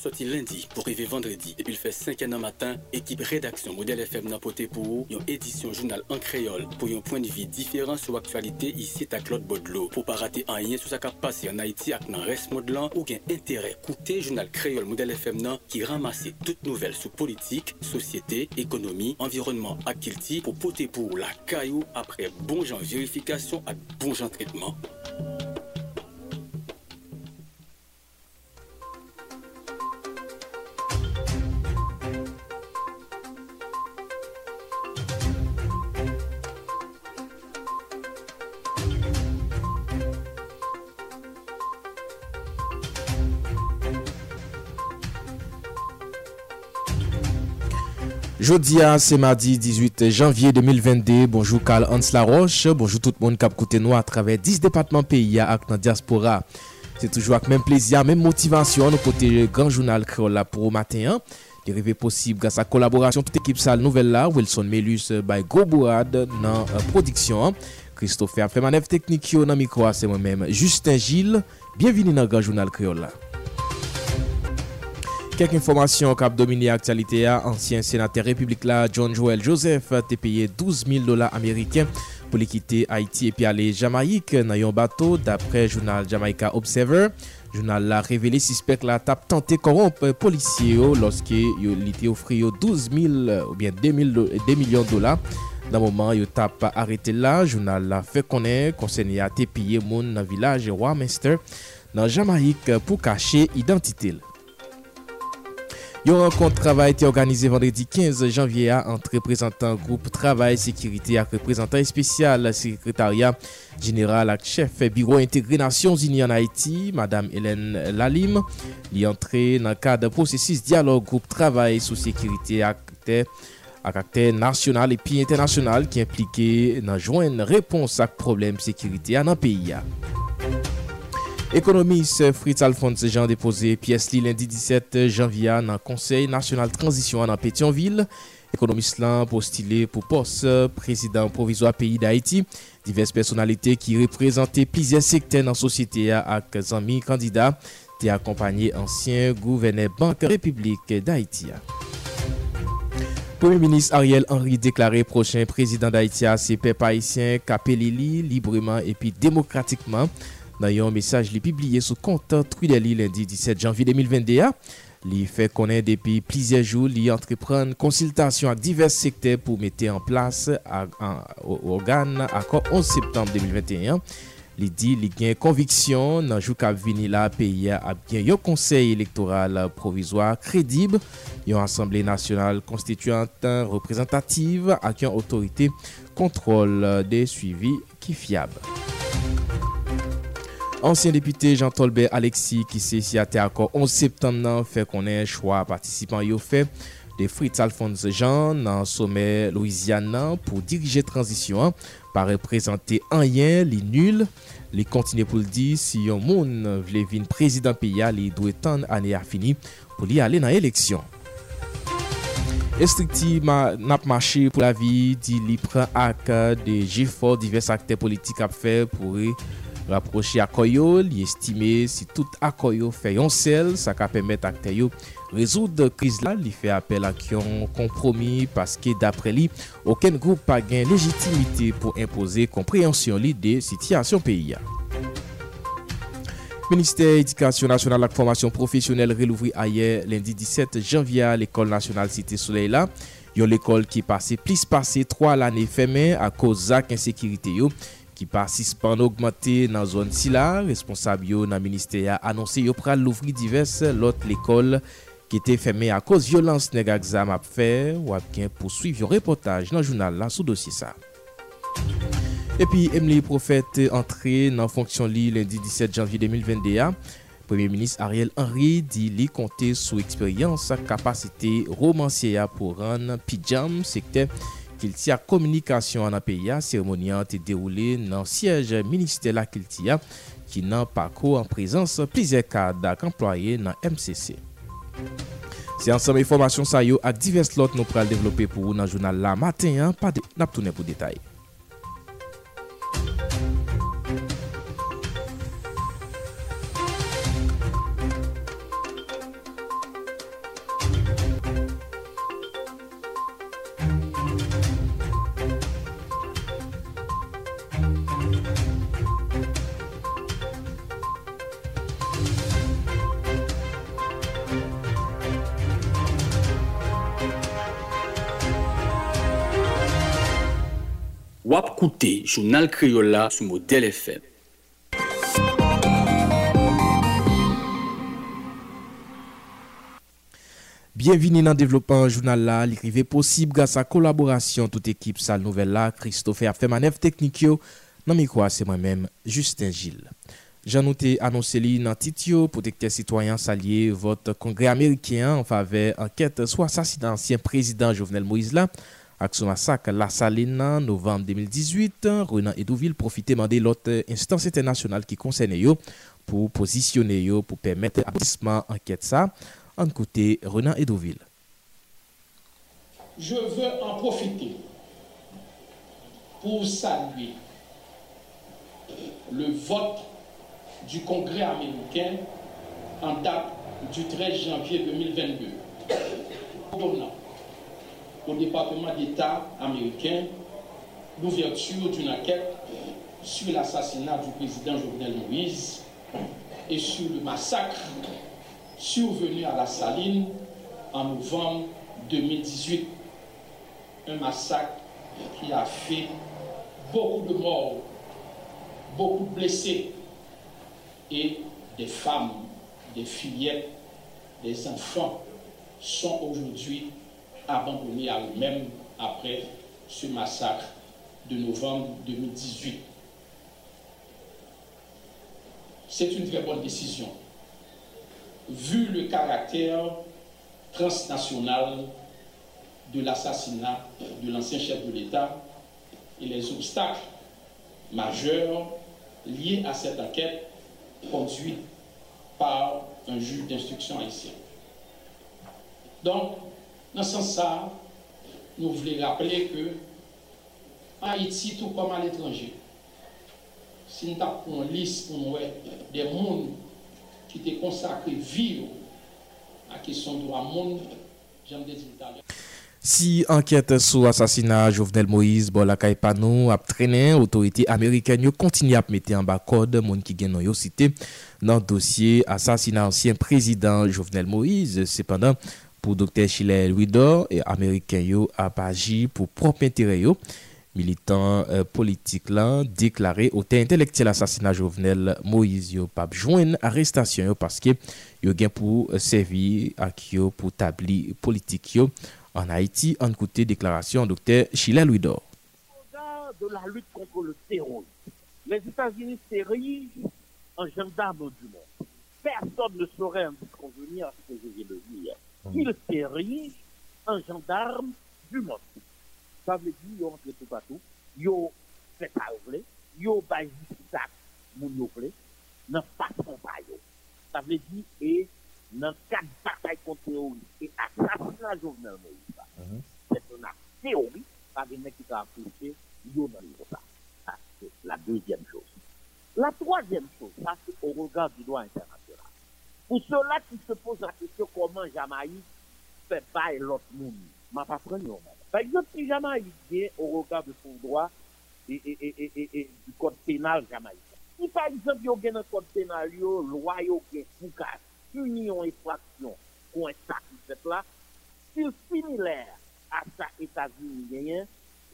sorti lundi pour arriver vendredi. Depuis le fait 5 an matin, équipe rédaction Modèle FM n'a poté pour une édition journal en créole pour un point de vue différent sur l'actualité ici à Claude Baudelot. Pour pas rater un lien sur qui passé en Haïti avec le reste modelant ou gain intérêt. Coûter journal créole Modèle FM qui ramasse toutes nouvelles sur politique, société, économie, environnement à Kilti pour poter pour la caillou après bon genre vérification et bon genre traitement. Jodia, c'est mardi 18 janvier 2022. Bonjour Karl Hans Laroche. Bonjour tout le monde cap côté nous à travers 10 départements pays à la diaspora. C'est toujours avec même plaisir, même motivation, nous côté grand journal créole là pour matin. Hein? Les rêves possibles grâce à collaboration toute équipe salle nouvelle là, Wilson Melus euh, by Gobourad dans euh, production. Hein? Christophe Fremanef technique yo nan micro c'est moi-même Justin Gilles. Bienvenue dans grand journal créole là. Kek informasyon kap domini aktualite a, ansyen senate republik la John Joel Joseph te peye 12 000 dola Ameriken pou li kite Haiti epi ale Jamaik nan yon bato dapre jounal Jamaika Observer. Jounal la revele sispek la tap tante koromp polisye yo loske yo li te ofri yo 12 000 ou bien 2, 000, 2 milyon dola. Nan mouman yo tap arete la, jounal la fe konen konsenye a te peye moun nan vilaj Wamester nan Jamaik pou kache identite l. Yon rencontre travail été organisée vendredi 15 janvier entre représentants groupe Travail Sécurité et représentants spécial secrétariat général et chef bureau intégré Nations Unies en Haïti, Madame Hélène Lalim, li entrée dans le cadre processus dialogue groupe Travail sous sécurité et à caractère national et puis international qui impliquait dans joindre réponse à problème sécurité dans le pays. Ekonomis Fritz Alphonse Jean depose piyes li lendi 17 janvya nan Konsey National Transisyon nan Petionville. Ekonomis lan postile pou pos prezident provizwa peyi da Haiti. Divers personalite ki reprezente plizye sekten nan sosyete ya ak zanmi kandida te akompanyi ansyen gouvene Bank Republik da Haiti ya. Premier ministre Ariel Henry déclaré prochain président d'Haïti à ses peuples haïtiens, Capelili, librement et puis démocratiquement. Nan yon mesaj li pibliye sou kontan Trudeli lendi 17 janvi 2021, li fe konen depi plizye jou li entrepren konsiltasyon ak divers sekte pou mette an plas ak organ akon 11 septembre 2021. Li di li gen konviksyon nan jou kap vini la peyi ap gen yo konsey elektoral provizwa kredib, yon asemble nasyonal konstituant reprezentative ak yon otorite kontrol de suivi ki fiyab. Ansyen depite Jean Tolbert Alexis ki se siate akor 11 septem nan fe konen chwa patisipan yo fe de Fritz Alphonse Jean nan sommet Louisiana pou dirije transisyon pa reprezenter anyen li nul. Li kontine pou ldi si yon moun vle vin prezident piya li dwe tan ane a fini pou li ale nan eleksyon. Estrikti ma, nap mache pou la vi di li pran ak de jifo divers akte politik ap fe pou re rapprocher Akoyo, li estime si tout Akoyo fait un sel, ça va permettre à résoudre crise là, il fait appel à un compromis parce que d'après lui, aucun groupe n'a gain légitimité pour imposer compréhension de situation pays. Ministère éducation nationale et formation professionnelle relouvri hier lundi 17 janvier à l'école nationale Cité Soleil là. Yon l'école qui passé plus passé trois l'année fermée à cause de l'insécurité ki pasispan augmente nan zon si la, responsab yo nan minister ya anonsi yo pral louvri divers lot l'ekol ki te feme a koz violans neg a gzam ap fe ou ap gen pousuiv yo reportaj nan jounal la sou dosi sa. Epi, Emily Profet entre nan fonksyon li lendi 17 janvye 2021. Premier Ministre Ariel Henry di li konte sou eksperyans kapasite romansye ya pou ran pijam sekte kiltia komunikasyon an apeya, seremonian te deroule nan siyej minister la kiltia ki nan pako an prezans plize kadak employe nan MCC. Se ansam informasyon sa yo ak divers lot nou pral devlope pou ou nan jounal la maten, an pa de nap tounen pou detay. Journal Criolla sous modèle FM. Bienvenue dans le développement journal là, l'écrivain possible grâce à la collaboration toute équipe salle nouvelle là, Christopher a fait manœuvre technique Non mais quoi, c'est moi-même Justin Gilles. J'en ai annoncé dans protecteur citoyen salier votre congrès américain en faveur enquête soit assassinat ancien président Jovenel Moïse là son massacre La Saline novembre 2018, Renan Edouville profitait de l'autre instance internationale qui concerne yo pour positionner yo pour permettre l'aboutissement enquête ça. En côté Renan Edouville. Je veux en profiter pour saluer le vote du Congrès américain en date du 13 janvier 2022, donnant au département d'État américain l'ouverture d'une enquête sur l'assassinat du président Jovenel Moïse et sur le massacre survenu à la Saline en novembre 2018. Un massacre qui a fait beaucoup de morts, beaucoup de blessés et des femmes, des fillettes, des enfants sont aujourd'hui abandonnés à eux-mêmes après ce massacre de novembre 2018. C'est une très bonne décision, vu le caractère transnational de l'assassinat de l'ancien chef de l'État et les obstacles majeurs liés à cette enquête conduite par un juge d'instruction haïtien. Donc, Nan san sa, nou vle rappele ke Haiti tou kom al etranje. Sin tap kon lis kon wè de moun ki te konsakre viyo a kesyon do a moun jan de zil talè. Si anket sou asasina Jovenel Moïse Bolakay Panou ap trenen, otorite Ameriken yo kontinye ap mette an bakod moun ki gen nou yo site nan dosye asasina ansyen prezident Jovenel Moïse. Sependan, pour Dr. Chile Louidor et américain yo a agi pour propre intérêt yo. Militant euh, politique là déclaré au intellectuel assassinat Jovenel Moïse yo pas joindre arrestation yo parce que yo gain pour servir à yo pour tabli politique yo en Haïti, en côté déclaration docteur Chila Louidor. de la lutte contre le terrorisme, les États-Unis s'érigent en gendarme du monde. Personne ne saurait en convenir à ce que je viens de dire. Ils s'érigent en gendarme du monde. Ça veut dire qu'ils ont entré tout partout, ils ont fait ça, ils ont baillé ça, moun yo vle, nan façon pa yo. Ça veut dire, et dans quatre batailles contre terrorisme et assassinat Jovenel Moïse. Mhm. C'est une théorie, pas de qui t'a appliqué, yo dans ça. Ça, c'est la deuxième chose. La troisième chose, ça, c'est au regard du droit international. Pour ceux-là qui se posent la question comment Jamaïque fait bail l'autre monde. Ma pas prendre non. Par exemple, si Jamaïque vient au regard de son droit et, et, et, et et du code pénal jamaïcain. Si par exemple, il y a un code pénal, loi, il union infraction qu'on est satisfait là, c'est similaire à ça États-Unis,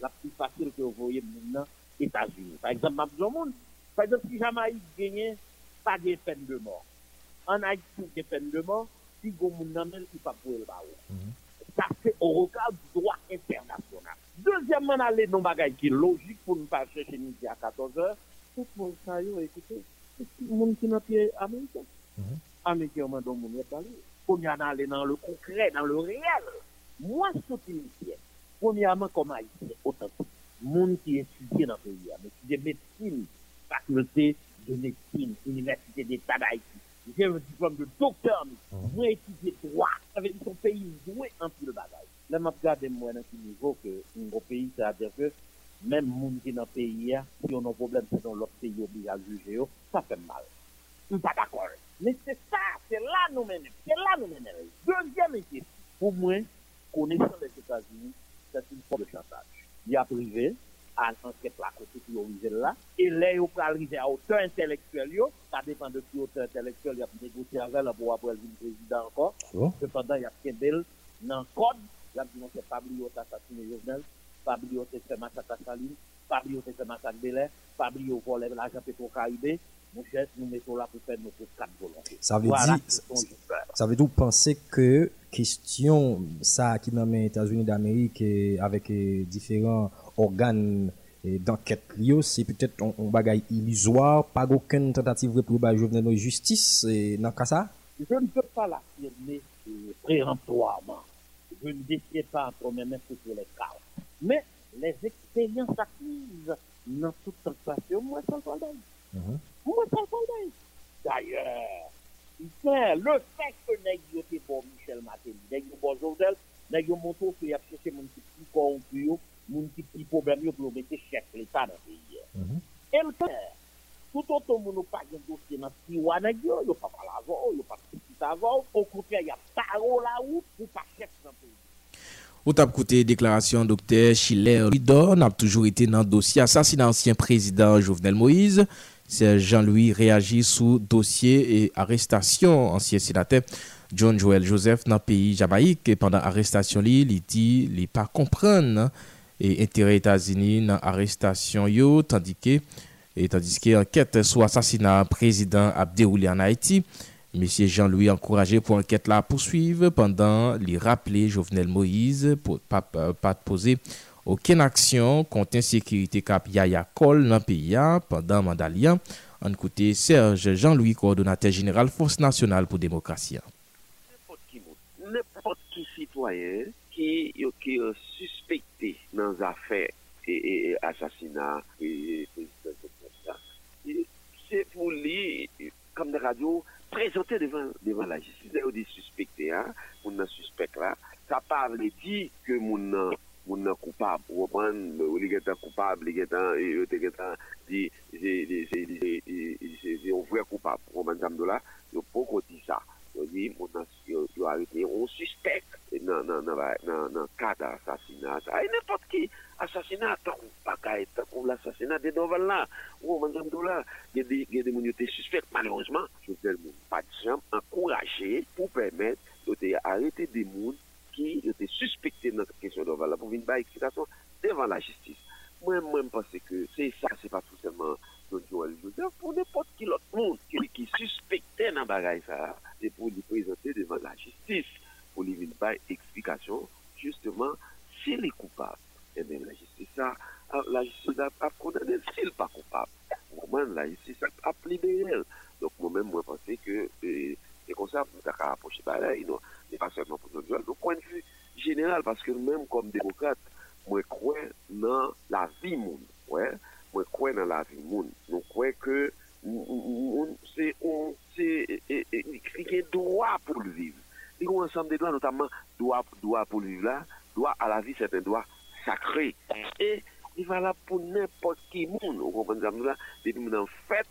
la plus facile que vous voyez maintenant, États-Unis. Par exemple, par exemple, si Jamaïque gagne, pas de peine de mort. an ay pou ke pen deman, si goun moun nanmen ki pa pou el ba ou. Mm -hmm. Sa se orokal doa internasyonal. Dezyèmman ale nou bagay ki logik pou nou pa cheche midi mhm. a 14 or, tout moun sa yo ekoute, moun ki nan piye Amerike. Amerike yon man don moun yon pali. Koum yon ale nan le konkre, nan le reyel. Mwen sotin yon. Premièrement, comme haïtien, authentique. Monde qui étudie dans le pays, mais qui est médecine, faculté de médecine, université d'État d'Haïti, j'ai un diplôme de docteur, mais mm. moi étudié droit. Ça veut dire que son pays jouait un peu le bagage. Là, je regarde moi dans ce niveau que mon pays, ça veut dire que même les gens qui dans le pays, si on a un problème, c'est dans l'autre pays obligé à juger, oh, ça fait mal. Je ne suis pas d'accord. Mais c'est ça, c'est là nous-mêmes. C'est là nous-mêmes. Deuxième équipe, pour moi, connaissant les États-Unis, c'est une forme de chantage. Il y a privé, al anket la kote ki yo rize la, e le yo pral rize a ote intelektuel yo, sa depan de ki ote intelektuel yo ap negosye avèl apou apou el vin prezident ankon, sepandan yo ap kebel nan kod, yo ap dinon se pabli yo te asasine jovenel, pabli yo te seman sa kasaline, pabli yo te seman sa kbelè, pabli yo volè l'ajan petro karibè, nous nous mettons là pour faire notre cap volant. Ça veut voilà, dire, ça veut dire penser que question ça qui dans les États-Unis d'Amérique avec différents organ eh, d'enquête liyo, se peut-être on bagay illusoire, pa goken tentative reproubay jovenel nou justice eh, nan kasa? Je ne peux pas l'affirmer eh, péremptoirement. Je ne décide pas en premier mètre sur les cas. Mais les expériences acquises nan tout tentation, moi, c'est le problème. Moi, c'est le problème. D'ailleurs, le fait que nèk yo te bon Michel Maté, nèk yo bon Jodel, nèk yo monto ki apche se moun ki pou kon pou yo, mon petit problème yo pour mettre chef l'état dans le pays. Mm Et le fait, tout autant moun pas de dossier dans siwa nèg yo, yo pas parler avant, yo pas petit avant, au contraire, y a parole là où pour pas chef dans le pays. Ou tap koute deklarasyon Dr. Chiller Lidon ap toujou ete nan dosye asasina ansyen prezident Jovenel Moïse. Se Jean-Louis reagi sou dosye e arrestasyon ansyen senate John Joel Joseph nan peyi Jamaik. E pandan arrestasyon li, li di li pa et intérêt États-Unis dans l'arrestation yo, tandis que et tandis que enquête sur assassinat président a déroulé en Haïti. Monsieur Jean-Louis encouragé pour enquête la poursuivre pendant les rappeler Jovenel Moïse pour pas pas poser aucune action contre insécurité cap Yaya Col dans pays pendant Mandalian. En côté Serge Jean-Louis coordonnateur général Force nationale pour démocratie. N'importe qui, n'importe qui citoyen qui qui suspect affaires et, assassinat et, c'est pour lui comme des radios présenter devant, devant la justice. Il y a des suspectés, hein, mon suspect là. Ça parle dit que mon mon coupable, ou il est coupable, il est dit, c'est un vrai coupable, on va dire là, il faut qu'on dise ça. Il dit, mon a arrêté un suspect dans le cas d'assassinat. Et n'importe qui, assassinat, tant qu'on l'assassinat des nouvelles là, ou madame là, il y a des gens qui suspects, malheureusement, je ne pas de chambre encouragé pour permettre d'arrêter des gens qui étaient suspectés dans cette question de pour venir faire explication devant la justice. Moi, moi, je pense que c'est ça, c'est pas tout seulement Don Joël Joseph, pour n'importe qui autre monde qui, qui suspectait dans le ça, c'est pour lui présenter devant la venir edukasyon, justeman, si li koupab, e eh men la jistisa, la jistisa ap kondanel, si li pa koupab, mouman la jistisa ap liberel. Donk moumen mwen pense ke, e euh, konsa pou ta ka aposhe balay, nou, ne pa seman pou nou jol, nou pon de vu general, paske mwen kom demokrate, mwen kwen nan la vi moun, mwen kwen nan la vi moun, l'ensemble des droits, notamment droit, droit pour vivre là, droit à la vie, c'est un droit sacré. Et il va là pour n'importe qui monde. Vous comprenez ça, nous là, les gens en fait,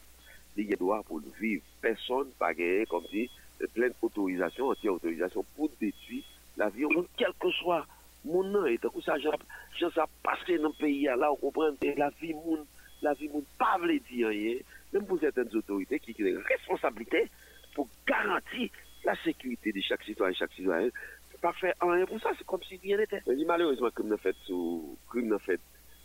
il y a droit pour vivre. Personne pas gagné, comme dit, pleine autorisation, entière autorisation pour détruire la vie, quel que soit mon nom. Et tout ça, j'en ça passé dans le pays là, vous comprenez, et la vie monde, la vie monde, pas veut dire rien. Même pour certaines autorités qui ont des responsabilités pour garantir la sécurité de chaque citoyen, chaque citoyen pas fait rien pour ça, c'est comme si rien n'était. Malheureusement, comme nous fait sous, fait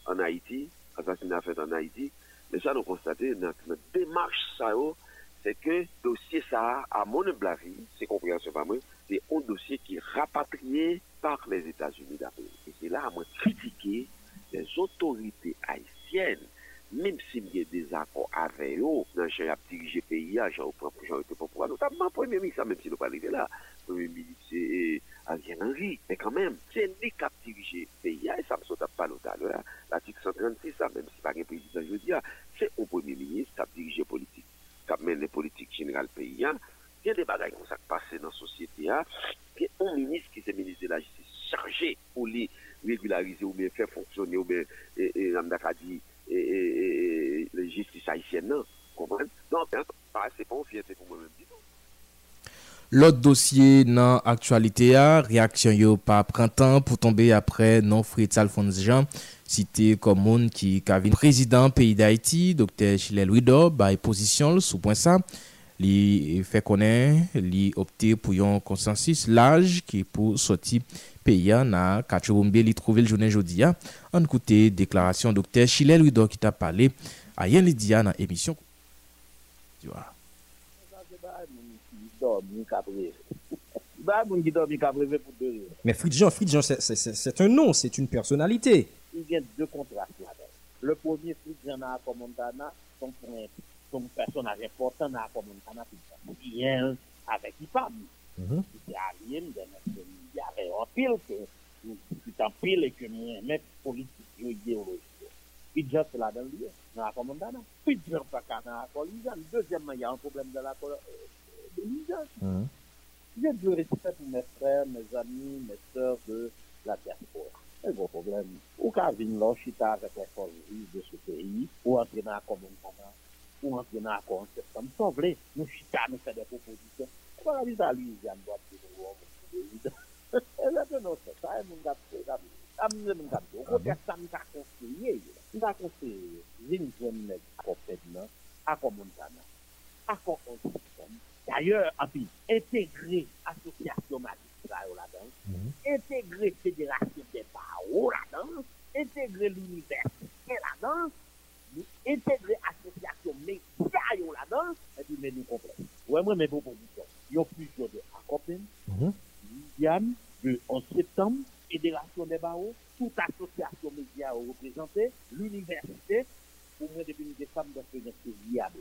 en Haïti, assassinat fait en Haïti, mais ça nous constatons dans notre démarche ça, oh, c'est que dossier ça, à mon avis, c'est compréhension moi, c'est un dossier qui est rapatrié par les États-Unis d'Amérique. Et c'est là à moi critiquer les autorités haïtiennes même s'il y avè yo, nan jè ap dirije peyi a, jè ou pran pou jè ou te pou pou an, notabman pou eme mi sa, mèm si nou pa rive la, pou eme mi se Ariel Henry, mè kanmèm, jè li kap dirije peyi a, e sa msot ap palotan, l'atik 136 sa, mèm si pa gen prezident jodi a, jè ou pou eme mi se kap dirije politik, kap men le politik general peyi a, gen de bagay kon sa k'pase nan sosyete a, gen ou minis ki se minis de la jistis, charje pou li regularize ou men fè fonksyonè ou men, e, e, namdaka di, jistis haisyen nan. Kompren? Non, se pon fiyate pou mwen mwen di nou. Lot dosye nan aktualite a, reaksyon yo pa prantan pou tombe apre non Fritz Alphonse Jean, site kom moun ki kavin prezident peyi d'Haïti, Dr. Chilel Ouido, bay posisyon sou pwen sa, li fe konen, li opte pou yon konsensus laj ki pou soti peyi a ah, nan Kachoumbe li trove l jounen jodi a, ah. an koute deklarasyon Dr. Chilel Ouido ki ta pale, à Yen l'émission. Tu vois. Mais Fridjan, Fridjan, c'est un nom, c'est une personnalité. Il y a deux là-dedans. Le premier, Fridjan à Montana, son, son personnage important à Montana, c'est bien avec Ipam. C'est il y avait un pile que, un pile et que moi, mais politique, idéologique. Pidjan se la dan liye, nan akon mandana. Pidjan pa ka nan akon lijan. Dezyèmman, y a an problem nan akon lijan. J'ai du respect pour mes frères, mes amis, mes sœurs de la diaspora. C'est un gros problème. Ou quand vient l'enchita avec les forces de ce pays, ou entrer dans la commune ou entrer dans la commune, c'est comme ça, vous voulez, nous chita, nous fait des propositions. On va la à lui, il y a une boîte de nouveau, c'est évident. Et là, non, c'est ça, et nous, on a fait ça. Nous, on a fait ça, nous, on a fait ça, nous, on a fait ça, Mwen akonse, jen jen nek akoped nan, akomon kanan, akokon sistem. D'ayor, api, entegre asosyasyon magistra yo la dan, mhm. entegre federasyon de pao la dan, entegre l'universite la dan, entegre asosyasyon media yo la dan, epi men nou komplem. Ouè mwen men pou pou disyon. Yon pwis yo de akoped, yon mhm. de 11 septembre, fédération des barreaux, toute association médias représentée, l'université, pour moi, depuis une décembre, de faire viable.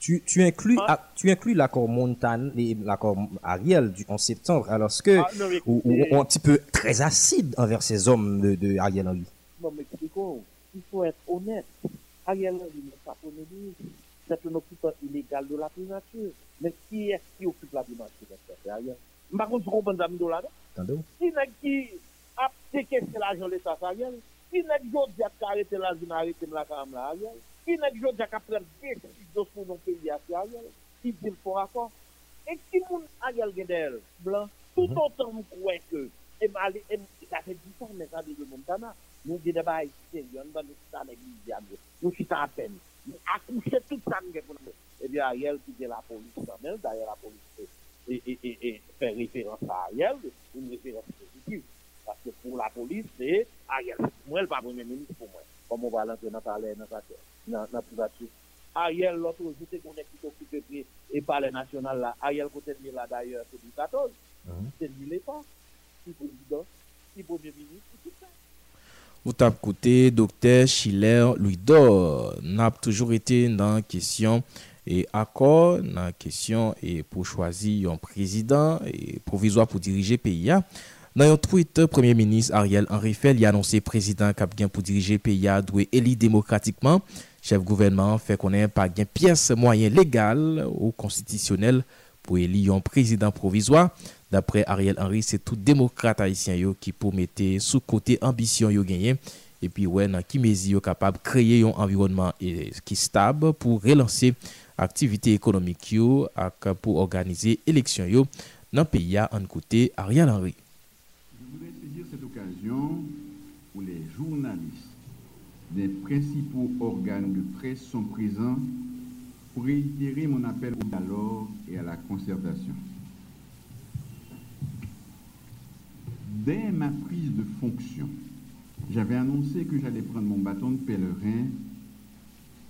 Tu, tu inclus, ah, tu inclus l'accord Montane et l'accord Ariel du 11 septembre, alors que, Ah, non, mais ou, un petit peu très acide envers ces hommes de, de Ariel Henry? Non, mais il faut être honnête. Ariel Henry n'est pas Premier ministre. C'est un occupant illégal de la primature. Mais qui est-ce qui occupe la primature C'est Ariel? Par contre, je comprends là, Attendez. Qui? ap sekeste la jan lè sa sa gèl, pi nèk jòd jak ka arete la zin arete m la kam la gèl, pi nèk jòd jak ap pren bèk si dosou non pe yas ya gèl, ki dil pou akon, e ki moun a gèl gèdèl, blan, tout an tan mou kouè kè, e m alè, e m, e sa fè di san mè sa de moun tana, nou gèdè ba yi se yon, ban de sa nèk yi diyan gèl, nou si ta apen, akouche tout sa mè gèl pou nan, e bi a gèl ki gèl la polis sa mè, da yè la polis se, e, e, e, e, fè referans a gèl, une referans se, Pour la police, c'est Ariel. Moi, le pas premier ministre pour moi. Comme on va l'entrer dans le palais, dans la dans privature. Ariel, l'autre jour, c'est qu'on est qui occupé et et palais national là. Ariel, côté de là d'ailleurs, c'est 2014. C'est lui l'État. Qui président, qui premier ministre, tout ça. Vous t'avez écouté docteur Schiller Louis-Dor. N'a toujours été dans la question et accord, dans la question et pour choisir un président et provisoire pour diriger le pays. Nan yon tweet, Premier Ministre Ariel Henry Fell y anonsè prezident kap gen pou dirije PIA dwe eli demokratikman. Chef gouvernement fè konen pa gen piyes mwayen legal ou konstitisyonel pou eli yon prezident provizwa. Dapre Ariel Henry, se tout demokrate haisyen yo ki pou mette sou kote ambisyon yo genyen. Epi wè nan kimezi yo kapab kreye yon environman e, ki stab pou relansè aktivite ekonomik yo ak pou organize eleksyon yo nan PIA an kote Ariel Henry. Où les journalistes des principaux organes de presse sont présents pour réitérer mon appel au dialogue et à la concertation. Dès ma prise de fonction, j'avais annoncé que j'allais prendre mon bâton de pèlerin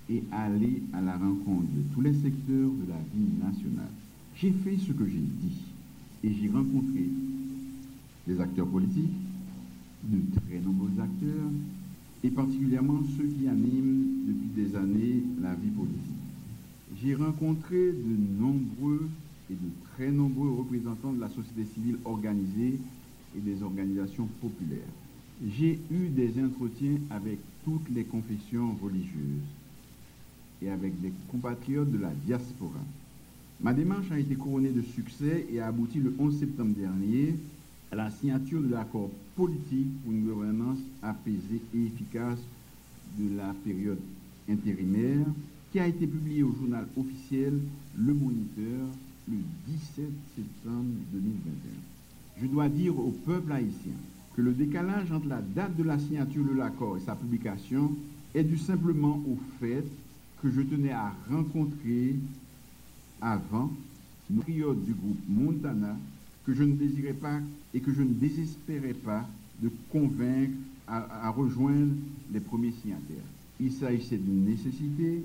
et aller à la rencontre de tous les secteurs de la vie nationale. J'ai fait ce que j'ai dit et j'ai rencontré des acteurs politiques, de très nombreux acteurs, et particulièrement ceux qui animent depuis des années la vie politique. J'ai rencontré de nombreux et de très nombreux représentants de la société civile organisée et des organisations populaires. J'ai eu des entretiens avec toutes les confessions religieuses et avec des compatriotes de la diaspora. Ma démarche a été couronnée de succès et a abouti le 11 septembre dernier à la signature de l'accord politique pour une gouvernance apaisée et efficace de la période intérimaire qui a été publié au journal officiel Le Moniteur le 17 septembre 2021. Je dois dire au peuple haïtien que le décalage entre la date de la signature de l'accord et sa publication est dû simplement au fait que je tenais à rencontrer avant nos patriotes du groupe Montana que je ne désirais pas et que je ne désespérais pas de convaincre à, rejoindre les premiers signataires. Il s'agissait d'une nécessité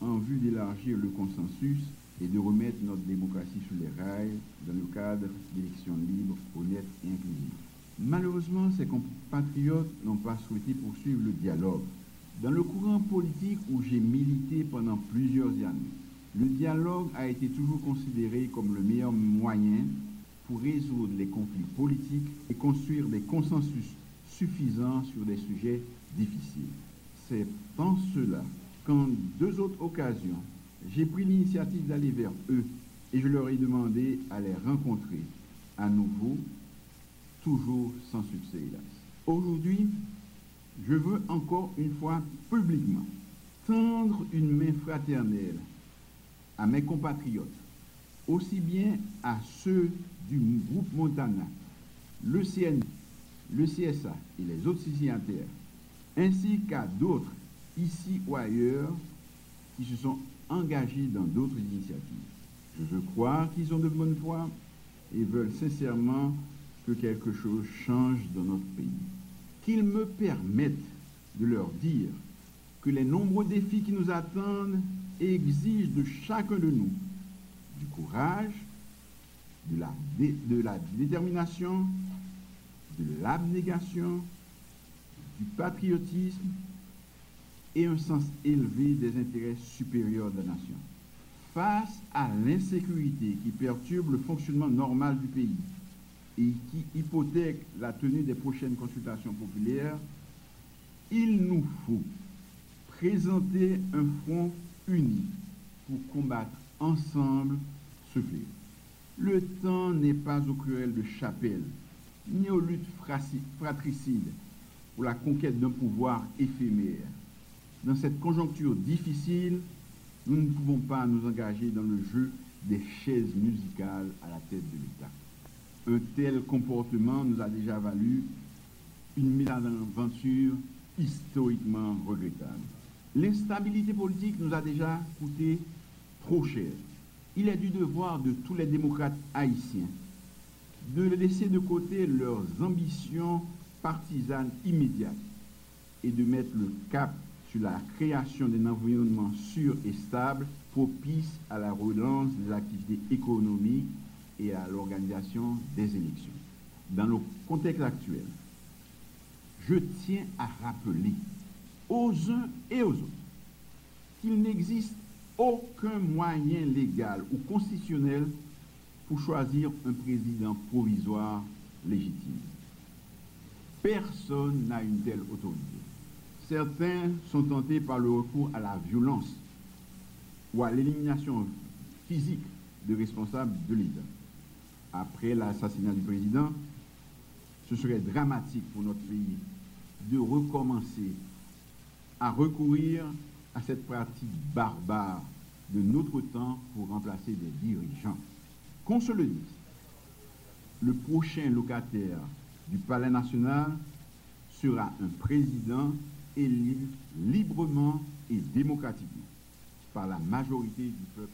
en vue d'élargir le consensus et de remettre notre démocratie sur les rails dans le cadre d'élections libres, honnêtes et inclusives. Malheureusement, ces compatriotes n'ont pas souhaité poursuivre le dialogue. Dans le courant politique où j'ai milité pendant plusieurs années, le dialogue a été toujours considéré comme le meilleur moyen pour résoudre les conflits politiques et construire des consensus suffisants sur des sujets difficiles. C'est en cela qu'en deux autres occasions, j'ai pris l'initiative d'aller vers eux et je leur ai demandé à les rencontrer à nouveau, toujours sans succès, hélas. Aujourd'hui, je veux encore une fois publiquement tendre une main fraternelle à mes compatriotes, aussi bien à ceux du groupe Montana, le CN, le CSA et les autres signataires, ainsi qu'à d'autres ici ou ailleurs qui se sont engagés dans d'autres initiatives. Je veux croire qu'ils ont de bonne foi et veulent sincèrement que quelque chose change dans notre pays. Qu'ils me permettent de leur dire que les nombreux défis qui nous attendent exigent de chacun de nous du courage, de la, détermination, de l'abnégation, du patriotisme et un sens élevé des intérêts supérieurs de la nation. Face à l'insécurité qui perturbe le fonctionnement normal du pays et qui hypothèque la tenue des prochaines consultations populaires, il nous faut présenter un front uni pour combattre ensemble ce fléau. Le temps n'est pas au cruel de chapelle, ni aux luttes fratricides pour la conquête d'un pouvoir éphémère. Dans cette conjoncture difficile, nous ne pouvons pas nous engager dans le jeu des chaises musicales à la tête de l'État. Un tel comportement nous a déjà valu une aventure historiquement regrettable. L'instabilité politique nous a déjà coûté trop cher. Il est du devoir de tous les démocrates haïtiens de laisser de côté leurs ambitions partisanes immédiates et de mettre le cap sur la création d'un environnement sûr et stable propice à la relance des activités économiques et à l'organisation des élections. Dans le contexte actuel, je tiens à rappeler aux uns et aux autres qu'il n'existe aucun moyen légal ou constitutionnel pour choisir un président provisoire légitime. Personne n'a une telle autorité. Certains sont tentés par le recours à la violence ou à l'élimination physique de responsables de l'État. Après l'assassinat du président, ce serait dramatique pour notre pays de recommencer à recourir à cette pratique barbare de notre temps pour remplacer des dirigeants. Qu'on se le dise, le prochain locataire du Palais national sera un président élu librement et démocratiquement par la majorité du peuple.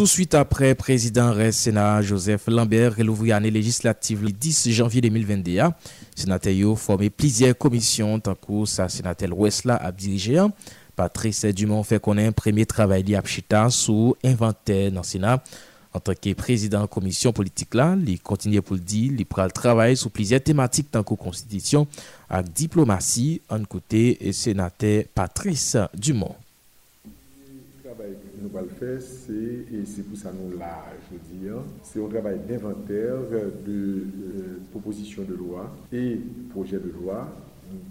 Tout de suite après, président reste Sénat Joseph Lambert l'ouvrir année législative le 10 janvier 2021. Sénateur a formé plusieurs commissions, tant que sa sénateur Westla a dirigé. Patrice Dumont fait qu'on un premier travail à Pchita sous inventaire dans le Sénat. En tant que président de la commission politique, là, il continue pour le dire, il prend le travail sur plusieurs thématiques tant que constitution avec diplomatie, en côté et sénateur Patrice Dumont. Nous allons faire, c'est, et c'est pour ça nous là, je veux dire, c'est un travail d'inventaire de euh, propositions de loi et projets de loi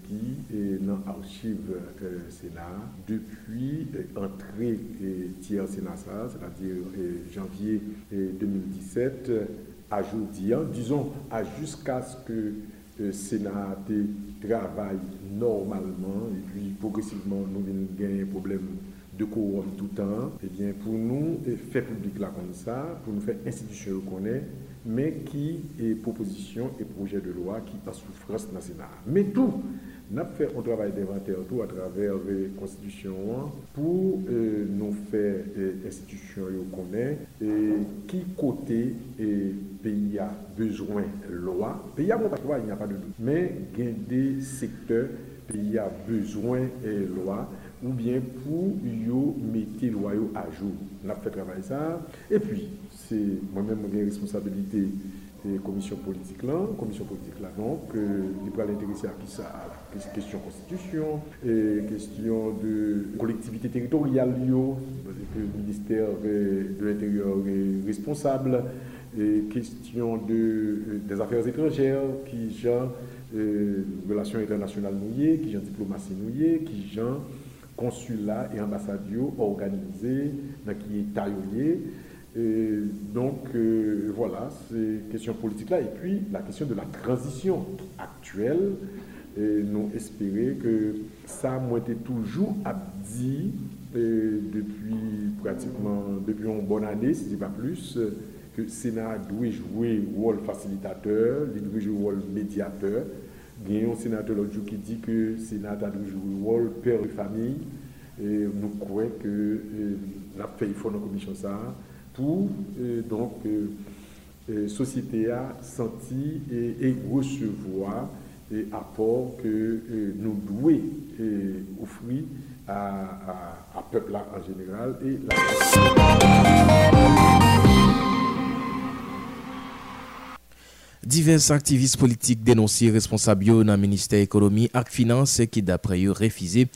qui est dans l'archive euh, Sénat depuis l'entrée euh, tiers Sénat, c'est-à-dire euh, janvier 2017, à aujourd'hui, disons jusqu'à ce que le Sénat travaille normalement et puis progressivement nous gagner un problème de quorum tout le temps, et eh bien pour nous, faire public là comme pour nous faire institution est, mais qui est proposition et projet de loi qui en souffrance dans le Sénat. Mais tout, nous avons fait un travail d'inventaire tout à travers la Constitution pour euh, nous faire euh, institutions et qui côté le pays a besoin de loi. Pays a besoin il n'y a pas de doute. Mais il y a des secteurs pays a besoin de loi ou bien pour yo mettre loi à jour. On a fait travail ça. Et puis, c'est moi-même qui responsabilité et commission politique là, commission politique là donc, euh, il à qui ça, la question constitution, et question de collectivité territoriale, le ministère de l'Intérieur est responsable, et question de, euh, des affaires étrangères, qui genre euh, relations internationales nouées, qui genre diplomatie nouée, qui genre consulat et organisés, qui est taillé. Et donc, euh, voilà, ces questions politiques-là. Et puis, la question de la transition actuelle, nous espérer que ça m'a été toujours dit depuis pratiquement, depuis une bonne année, si ce n'est pas plus, que le Sénat doit jouer rôle facilitateur, il doit jouer rôle médiateur. Il y a un sénateur qui dit que le Sénat doit jouer rôle père de famille. Et nous croyons que euh, la fait faut dans la commission pour euh, donc euh, euh, société a senti et, recevoir et que nous devons offrir à, à, peuple en général et Divers aktivist politik denonsi responsabyo nan Ministè Ekonomi ak Finans ki dapre yo refize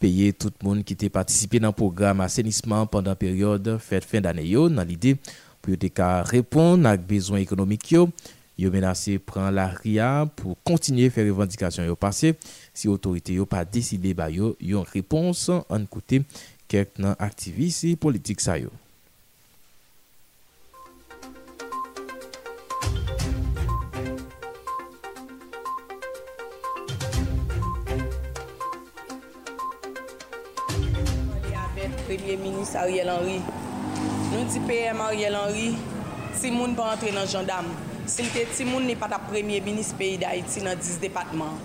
peye tout moun ki te patisipe nan program asenisman pandan peryode fèt fin d'anè yo nan lide pou yo te ka repon ak bezon ekonomik yo. Yo menase pran la ria pou kontinye fè revendikasyon yo pase si otorite yo pa deside ba yo yon repons an koute kek nan aktivist politik sa yo. ministre Ariel Henry. Nou di PM Ariel Henry, ti moun pa rentre nan jandam. Sil te ti moun ni pata premye ministre peyi da Haiti nan 10 depatman.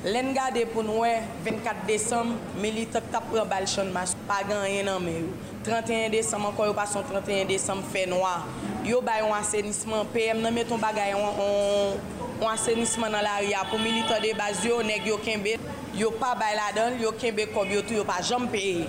Len gade pou nou e, 24 Desem, militok tap pran bal chan mas, pa gan yen nan me yo. 31 Desem, anko yo pason 31 Desem fe noa. Yo bay yon asenisman, PM nan meton bagay yon asenisman nan la ria pou militok de baz yo, neg yo kenbe. Yo pa bay la don, yo kenbe kob yo tou, yo pa jom peye.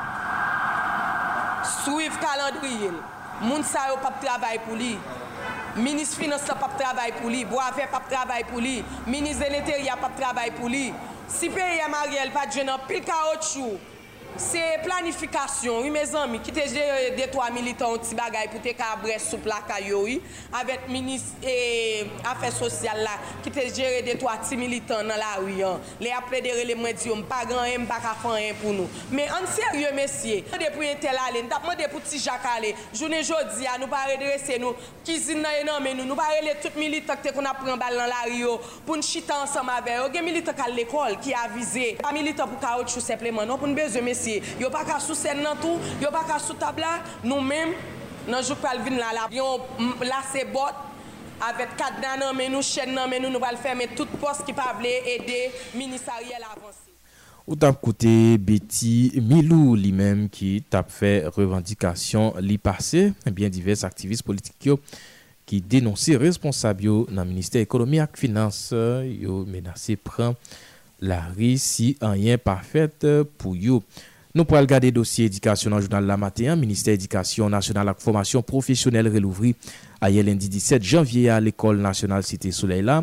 Suiv kalandriyel. Moun sa yo pap travay pou li. Minis finans la pap travay pou li. Boave pap travay pou li. Minis de l'interior pap travay pou li. Si peye Mariel pat jenan pil kaot chou. Se planifikasyon, wè mè zanmi, ki te jè de to a militant ti bagay pou te ka abres sou plaka yo wè, avèt minis e afè sosyal la, ki te jè de to a ti militant nan la wè yon, le apre de rele mwen diyo, mpa gran yon, mpa ka fan yon pou nou. Mè an serye mesye, mwen de pou yon tel ale, mwen de pou ti jak ale, jounen jodi ya, nou pa redrese nou, kizin nan yon nan men nou, nou pa rele tout militant te kon apren bal nan la wè yo, pou n chita ansam avè, yo gen militant kal l'ekol ki avize, pa militant pou ka ot chou sepleman, nou pou n bezye mesye, mesye. Yo pa ka sou sen nan tou, yo pa ka sou tabla, nou men, nan jou pral vin mm, la la. Yon lase bot, avet kat nan nan men nou, chen nan men nou, nou pral ferme tout pos ki pa vle ede minisariel avansi. Ou tap koute Betty Milou li menm ki tap fe revendikasyon li pase, eh bien divers aktivist politik yo ki denonsi responsabyo nan Ministè Ekonomi ak Finans yo menase pran la ri si anyen pafet pou yo. Nou pral gade dosye edikasyon nan jounal la maten, Ministè Edikasyon Nasyonal ak Formasyon Profesyonel relouvri a ye lendi 17 janvye a l'Ekol Nasyonal Siti Soleil la.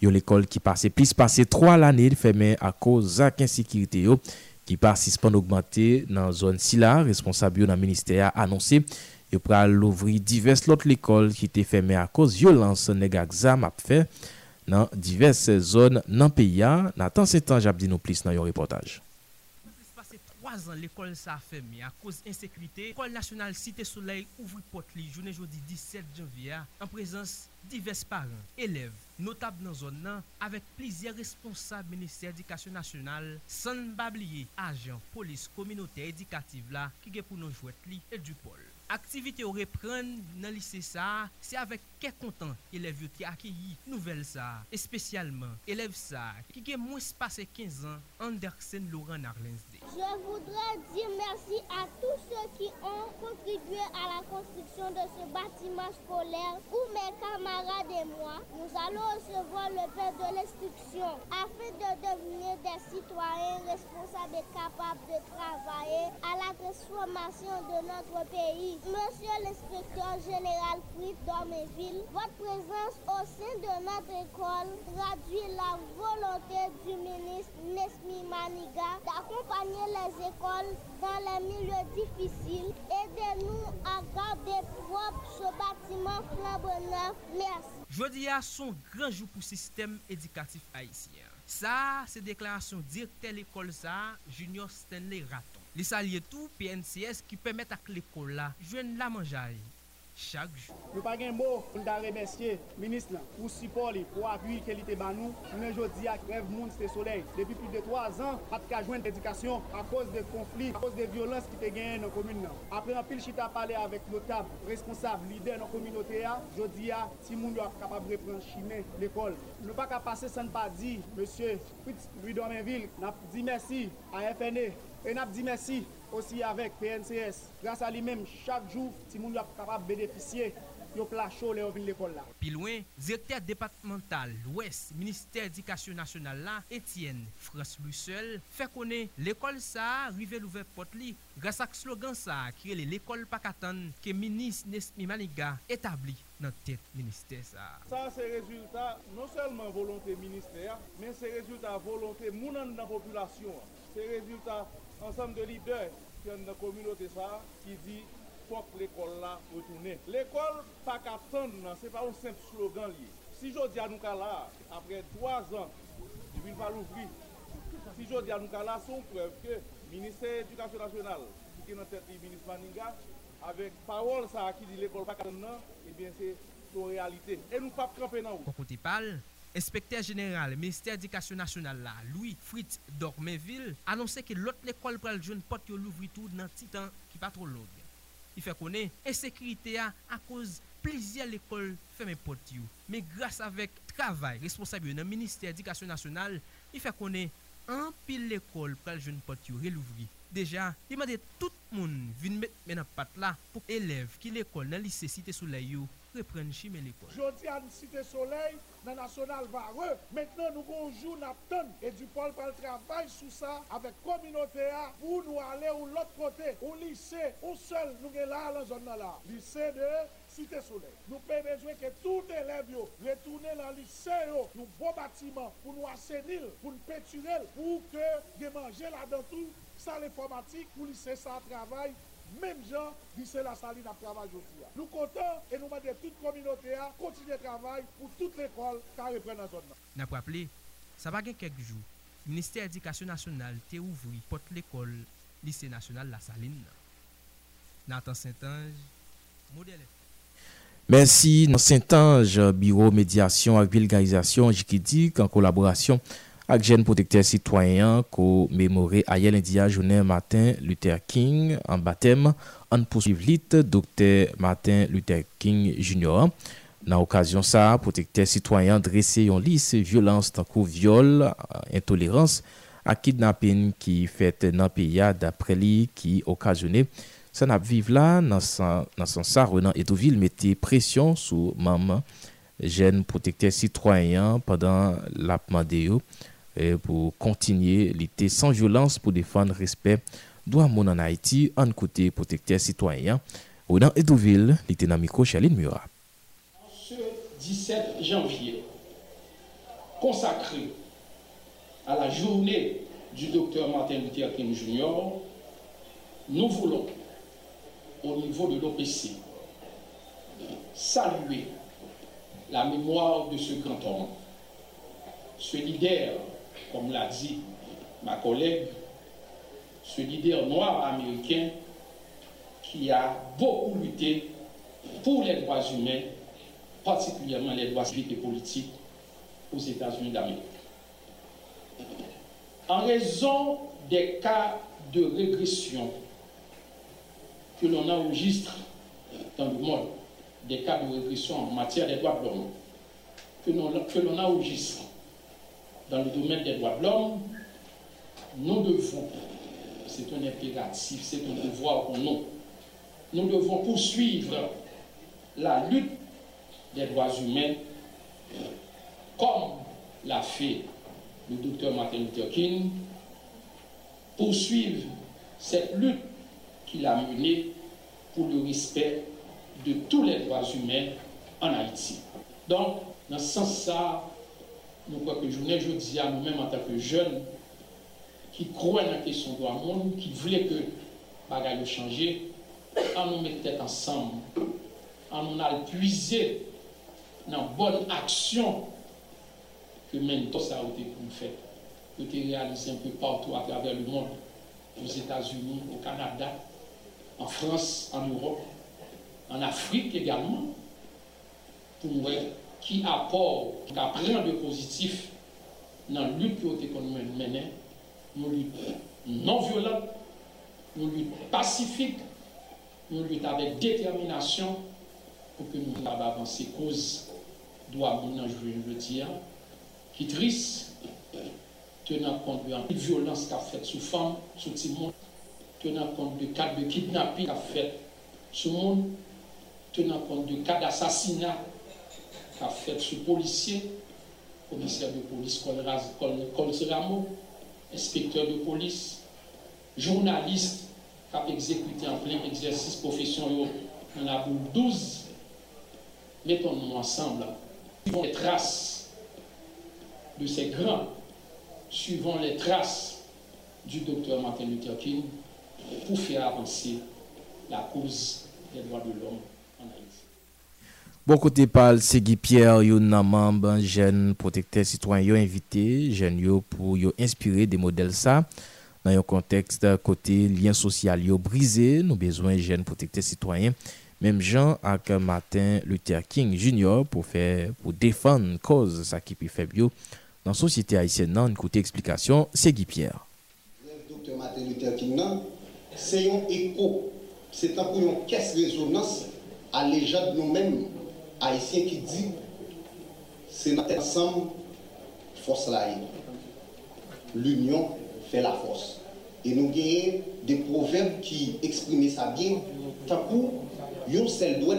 Yo l'ekol ki pase plis pase 3 l'anè il fèmè a koz ak insikirite yo ki pasispan augmente nan zon si la. Responsab yo nan Ministè a anonsè, yo pral louvri divers lot l'ekol ki te fèmè a koz violans neg ak zam ap fè nan divers zon nan peya. Natan se tanj ap di nou plis nan yo reportaj. 3 an l'ekol sa fèmè a koz insekwite, l'ekol nasyonal site soleil ouvri pot li jounen jodi 17 janvya an prezans divers paran, elev, notab nan zon nan, avek plizye responsab Ministèr Edikasyon Nasyonal, san babliye, ajan, polis, kominote edikativ la, ki ge pou nou jwet li et du pol. Aktivite ou repren nan lise sa, se avek ke kontan elev yo ki akiyi nouvel sa, espesyalman, elev sa, ki ge mwes pase 15 an, Andersen Laurent Arlenz. Je voudrais dire merci à tous ceux qui ont contribué à la construction de ce bâtiment scolaire où mes camarades et moi, nous allons recevoir le pain de l'instruction afin de devenir des citoyens responsables et capables de travailler à la transformation de notre pays. Monsieur l'inspecteur général Fritz Dormeville, votre présence au sein de notre école traduit la volonté du ministre Nesmi Maniga d'accompagner accompagner les écoles dans les milieux difficiles. Aidez-nous à garder propre ce bâtiment flambonneur. Merci. Jodi a son gran jou pou sistem edikatif haisyen. Sa, se deklarasyon direkte l'ekol sa, Junior Stanley Raton. Li sa liye tou PNCS ki pemet ak l'ekol la, jwen la manjaye. Chaque jour. Nous pas un mot pour nous remercier le ministre pour support, pour appui qu'il était nous. Nous aujourd'hui à grève monde c'est soleil. Depuis plus de trois ans, pas de joindre l'éducation à cause des conflits, à cause des violences qui te gagné dans la commune. Après un pile parler avec notables, responsables, leaders dans la communauté, aujourd'hui si monde est capable de reprendre l'école. Nous pas qu'à passer sans pas dire monsieur Fritz Louis Domainville, n'a dit merci à FNE E nap di mersi osi avèk PNCS. Grasa li mèm chak jou, ti moun yo ap kapap beneficye yo plasho le yo vin l'ekol la. Pi loin, direkter departemental l'Ouest, Ministère Édikasyon Nationale la, Etienne France Bruxelles, fè konè l'ekol sa, rive l'ouve pot li, grasa ak slogan sa, kirele l'ekol pakatan ke Minis Nesmi Maniga etabli nan tèt Ministère sa. Sa se rezultat non selman volonté Ministère, men se rezultat volonté mounan nan populasyon. Se rezultat ensemble de leaders qui dans la communauté qui dit faut que l'école là retourne. L'école pas qu'attendre, ce n'est pas un simple slogan. Si je dis à nous là, après trois ans, il va l'ouvrir. Si je dis à nous là, c'est une preuve que le ministère de l'Éducation nationale, qui est dans tête du ministre Maninga, avec parole ça qui dit l'école pas qu'attendre, eh bien c'est une réalité. Et nous pas camper dans côté parle, Inspektèr jeneral, Ministèr Dikasyon Nasyonal la, Louis Fritz Dormenville, anonsè ke lot l'ekol pral joun pot yo louvri tou nan titan ki patro log. I fè konè, ensekirite a a koz plezir l'ekol fèmè pot yo. Men grâs avèk travay responsabyo nan Ministèr Dikasyon Nasyonal, i fè konè an pil l'ekol pral joun pot yo relouvri. Deja, imade tout moun vin met men apat la pou elev ki l'ekol nan lise site sou la yo reprendre chimé l'école. Jodi Cité Soleil dans National Vareux. Maintenant, nous avons jour et du pôle pour le travail sous ça avec la communauté pour nous aller ou l'autre côté, au lycée, où seul nous sommes là dans la zone là. Lycée de Cité Soleil. Nous avons besoin que tous les élèves retournent dans le lycée, nous beaux bâtiments pour nous assainir, pour nous péturer, pour que de manger là-dedans tout, ça l'informatique, pour lycée ça travail même gens, c'est la saline à travail aujourd'hui. Nous comptons et nous demandons toute communauté à continuer le travail pour toute l'école qui reprend la zone. N'a pas rappelé, ça va quelques jours. Le ministère de l'Éducation nationale a ouvert porte l'école lycée national La Saline. Nathan Saint-Ange, modèle. Merci, Saint-Ange, Bureau Médiation et Vulgarisation, dit en collaboration ak jen protekter sitwayan ko memore a aye lindiya jounen Martin Luther King an batem an pousuiv lit Dr. Martin Luther King Jr. Nan okasyon sa, protekter sitwayan dresse yon lis violans tankou viol, intolerans ak kidnapin ki fet nan piya dapre li ki okasyone san ap vive la nan san, san sa renan Edoville mette presyon sou mam jen protekter sitwayan padan lapman deyo pour continuer l'été sans violence pour défendre respect droit mon en Haïti en côté protecteur citoyen. Dans Edouville, l'été Namico Chaline Murat. Ce 17 janvier, consacré à la journée du docteur Martin Luther King Jr., nous voulons, au niveau de l'OPC, saluer la mémoire de ce grand homme, ce leader, comme l'a dit ma collègue, ce leader noir américain qui a beaucoup lutté pour les droits humains, particulièrement les droits civiques et politiques aux États-Unis d'Amérique. En raison des cas de régression que l'on enregistre dans le monde, des cas de régression en matière des droits de l'homme, que l'on enregistre dans le domaine des droits de l'homme, nous devons, c'est un impératif, c'est un devoir pour nous, nous devons poursuivre la lutte des droits humains comme l'a fait le docteur Martin Luther King, poursuivre cette lutte qu'il a menée pour le respect de tous les droits humains en Haïti. Donc, dans ce sens-là, nous croyons que je dis à nous-mêmes en tant que jeunes qui croient dans la question de monde, qui voulaient que bagaille changer, en nous mettre ensemble, en nous puiser dans bonne action que même tout ça a été fait, que tu réalisé un peu partout à travers le monde, aux États-Unis, au Canada, en France, en Europe, en Afrique également, pour voir ki apor, ki apren de pozitif nan lut ki ote kon men menen, nou lut non-violent, nou lut pasifik, nou lut avek determinasyon pou ke nou lava avan se koz do a moun anjou en vetiyan, ki tris tenan kont de anpil violans ka fet sou fam, sou ti moun, tenan kont de kat de kidnapi ka fet sou moun, tenan kont de kat d'asasina qu'a fait sous policier commissaire de police Col Ramo inspecteur de police journaliste qui a exécuté en plein exercice professionnel dans la boule 12 mettons-nous ensemble, les traces de ces grands, suivons les traces du docteur Martin Luther King pour faire avancer la cause des droits de l'homme. Bon côté parle, c'est Guy Pierre, yon membre, jeune protecteur citoyen, invité, jeune pour yo inspirer des modèles ça. Dans un contexte côté lien social yo brisé, nous besoin jeunes protecteurs citoyens même Jean avec Martin Luther King Jr. pour faire pour défendre cause ça qui peut faire bio dans la société haïtienne non côté explication c'est Guy Pierre docteur Martin Luther King c'est un écho c'est un caisse résonance à l'égard de nous-mêmes haïtiens qui dit c'est notre ensemble force la l'union fait la force. Et nous avons des proverbes qui expriment ça bien. Tant yon seul doit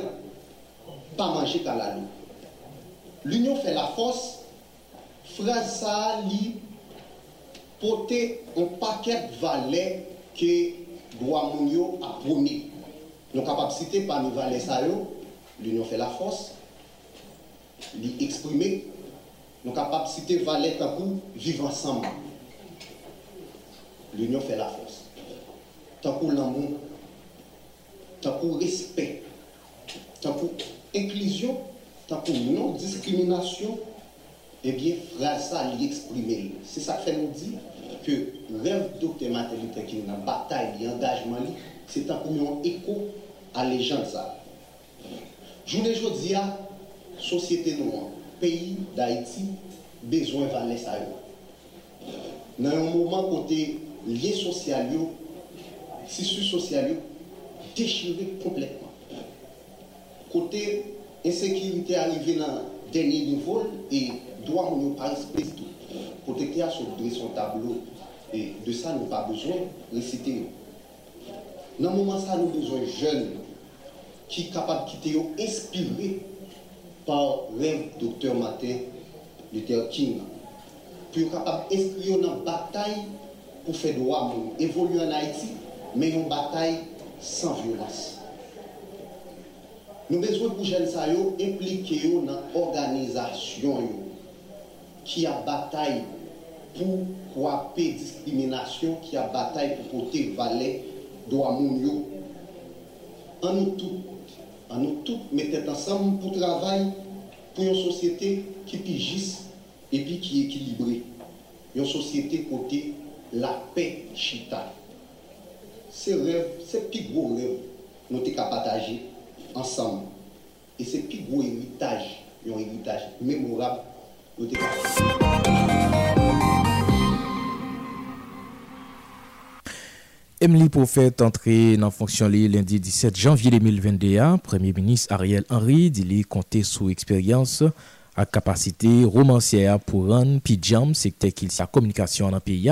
pas manger qu'à la L'union fait la force. Phrase ça li porter un paquet de valeurs que droit a promis. Nos capacités par nos valeurs ça l'union fait la force. Li exprimer nos capacités valeurs tant vivre ensemble. L'union fait la force. Tant pour l'amour tant pour respect, tant pour inclusion, tant pour non-discrimination, eh bien, phrase ça, l'exprimer. C'est ça qui fait nous dire que le rêve docteur Martin Luther King, la bataille, l'engagement, c'est un un écho à légende ça. Jounen jodi a, sosyete nou an, peyi d'Haïti, bezwen valè sa yo. Nan yon mouman kote liye sosyal yo, sisu sosyal yo, dechire kompletman. Kote ensekirite arrive nan denye nivou, e doa moun yo pa respet tou. Kote ki a sou dre son tablo, e de sa nou pa bezwen, resite yo. Nan mouman sa nou bezwen jen, qui sont capables de quitter inspirés par rêve docteur Martin Luther King. Puis capable d'inscrire dans une bataille pour faire droit évoluer en Haïti, mais une bataille sans violence. Nous avons besoin pour jeunes impliquer dans l'organisation qui a bataille pour frapper discrimination, qui a bataille pour porter valet droit En tous, à nous tous mettre ensemble pour travailler pour une société qui pigisse et puis qui est équilibrée. Une société côté la paix chita. Ces rêves, ces petits gros rêves, nous sommes d'agir ensemble. Et ces petits gros héritage, un héritage mémorable, nous Emily Profet entré dans fonction lundi 17 janvier 2021. Premier ministre Ariel Henry dit li compter sous expérience à capacité romancière pour rendre pidjam, secteur qu'il sa communication dans le pays.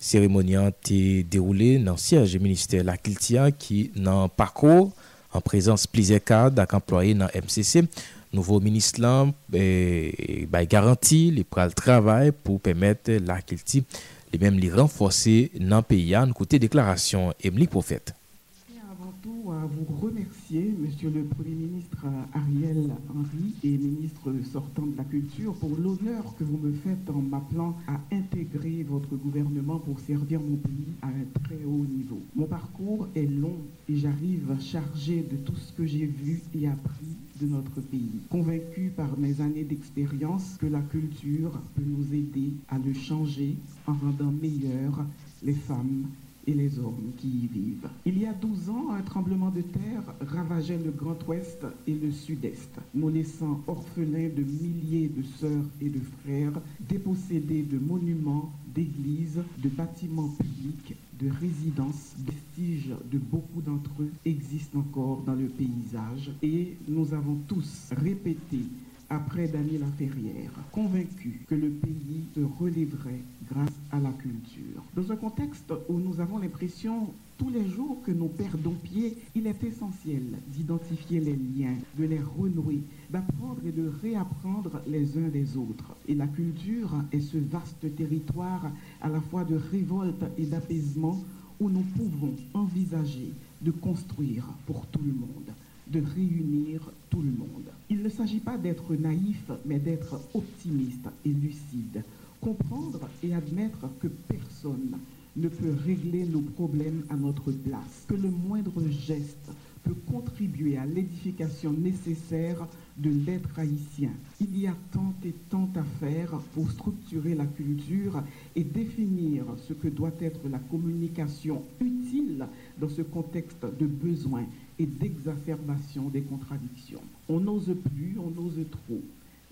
Cérémonie a été déroulée dans le siège du ministère de la Kiltia qui nan parcours en présence plusieurs cadres employés dans MCC. Nouveau ministre là eh, eh bah, garantit le travail pour permettre la Kiltia et même les renforcer dans le pays. Côté déclaration, Emily Prophète. Avant tout, à vous remercier, Monsieur le Premier ministre Ariel Henry et ministre sortant de la Culture, pour l'honneur que vous me faites en m'appelant à intégrer votre gouvernement pour servir mon pays à un très haut niveau. Mon parcours est long et j'arrive chargé de tout ce que j'ai vu et appris de notre pays. Convaincu par mes années d'expérience que la culture peut nous aider à le changer en rendant meilleurs les femmes et les hommes qui y vivent. Il y a 12 ans, un tremblement de terre ravageait le Grand Ouest et le Sud-Est, nous laissant orphelins de milliers de sœurs et de frères, dépossédés de monuments, d'églises, de bâtiments publics, de résidences, vestiges de beaucoup d'entre eux existent encore dans le paysage et nous avons tous répété après Daniel Ferrière, convaincu que le pays se relèverait grâce à la culture. Dans un contexte où nous avons l'impression tous les jours que nous perdons pied, il est essentiel d'identifier les liens, de les renouer, d'apprendre et de réapprendre les uns des autres. Et la culture est ce vaste territoire à la fois de révolte et d'apaisement où nous pouvons envisager de construire pour tout le monde, de réunir tout le monde. Il ne s'agit pas d'être naïf, mais d'être optimiste et lucide, comprendre et admettre que personne ne peut régler nos problèmes à notre place, que le moindre geste peut contribuer à l'édification nécessaire de l'être haïtien. Il y a tant et tant à faire pour structurer la culture et définir ce que doit être la communication utile dans ce contexte de besoin et d'exacerbation des contradictions. On n'ose plus, on ose trop.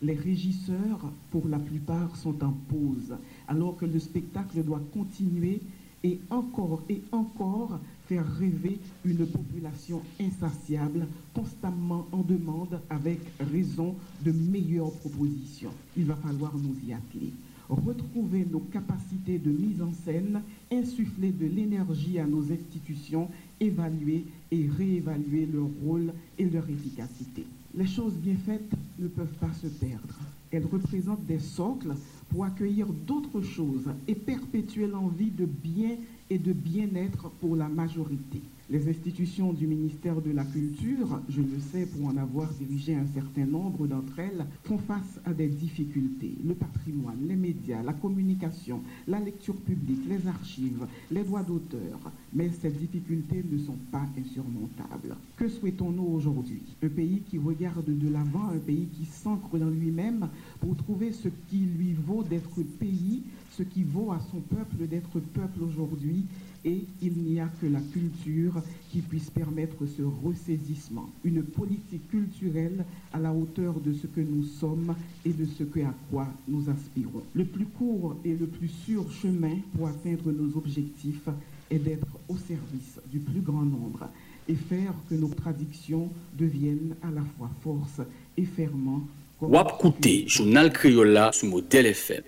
Les régisseurs, pour la plupart, sont en pause, alors que le spectacle doit continuer et encore et encore faire rêver une population insatiable, constamment en demande, avec raison de meilleures propositions. Il va falloir nous y atteler retrouver nos capacités de mise en scène, insuffler de l'énergie à nos institutions, évaluer et réévaluer leur rôle et leur efficacité. Les choses bien faites ne peuvent pas se perdre. Elles représentent des socles pour accueillir d'autres choses et perpétuer l'envie de bien et de bien-être pour la majorité. Les institutions du ministère de la Culture, je le sais pour en avoir dirigé un certain nombre d'entre elles, font face à des difficultés. Le patrimoine, les médias, la communication, la lecture publique, les archives, les droits d'auteur. Mais ces difficultés ne sont pas insurmontables. Que souhaitons-nous aujourd'hui? Un pays qui regarde de l'avant, un pays qui s'ancre dans lui-même pour trouver ce qui lui vaut d'être pays, ce qui vaut à son peuple d'être peuple aujourd'hui et il n'y a que la culture qui puisse permettre ce ressaisissement, une politique culturelle à la hauteur de ce que nous sommes et de ce que, à quoi nous aspirons. Le plus court et le plus sûr chemin pour atteindre nos objectifs est d'être au service du plus grand nombre et faire que nos traditions deviennent à la fois force et ferment. Wap journal Criolla sous modèle FM.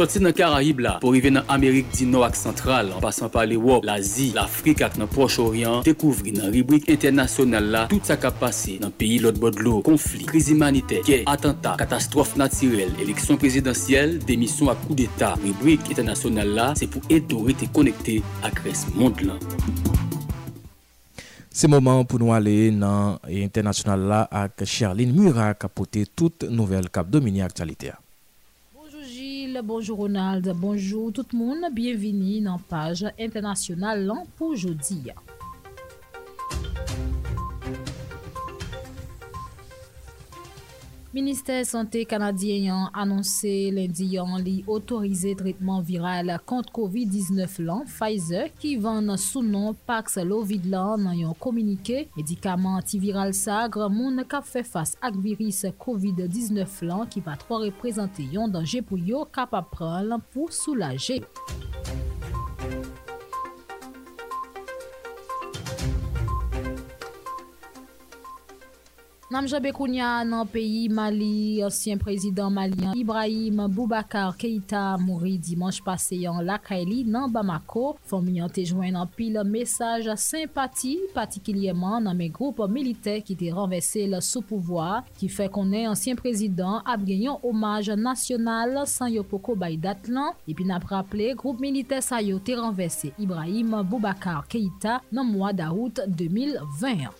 Soti nan Karaib la, pou rive nan Amerik di nou ak sentral, an pasan pa l'Ewop, l'Azi, l'Afrik ak nan Proche-Orient, dekouvri nan ribrik internasyonal la, tout sa kap pase nan peyi lot bodlo, konflik, kriz imanite, kè, atenta, katastrofe natirel, eleksyon prezidentyel, demisyon ak kou d'Etat. Ribrik internasyonal la, se pou eto rete konekte ak res mond lan. Se moman pou nou ale nan internasyonal la ak Charlene Murat kapote tout nouvel kap domini aktualite a. bonjour Ronald, bonjour tout moun, bienveni nan page internasyonal lan pou jodi. ya. Ministèr Santé Kanadyen yon anonsè lendi yon li otorize tritman viral kont COVID-19 lan Pfizer ki van sou non Paxlovid lan nan yon komunike. Medikaman antiviral sagre moun kap fe fase ak viris COVID-19 lan ki va tro reprezente yon danje pou yo kap apran lan pou soulaje. Namjabe Kounia nan peyi Mali, ansyen prezident Malian Ibrahim Boubacar Keita mouri dimanche pase yon lakaili nan Bamako. Fomi yon te jwen nan pil mesaj sempati, patikilyeman nan me group milite ki te renvesse l sou pouvoi, ki fe konen ansyen prezident ap genyon omaj nasyonal san yo poko bay dat lan. Epi nap rapple, group milite sa yo te renvesse Ibrahim Boubacar Keita nan mwa da out 2021.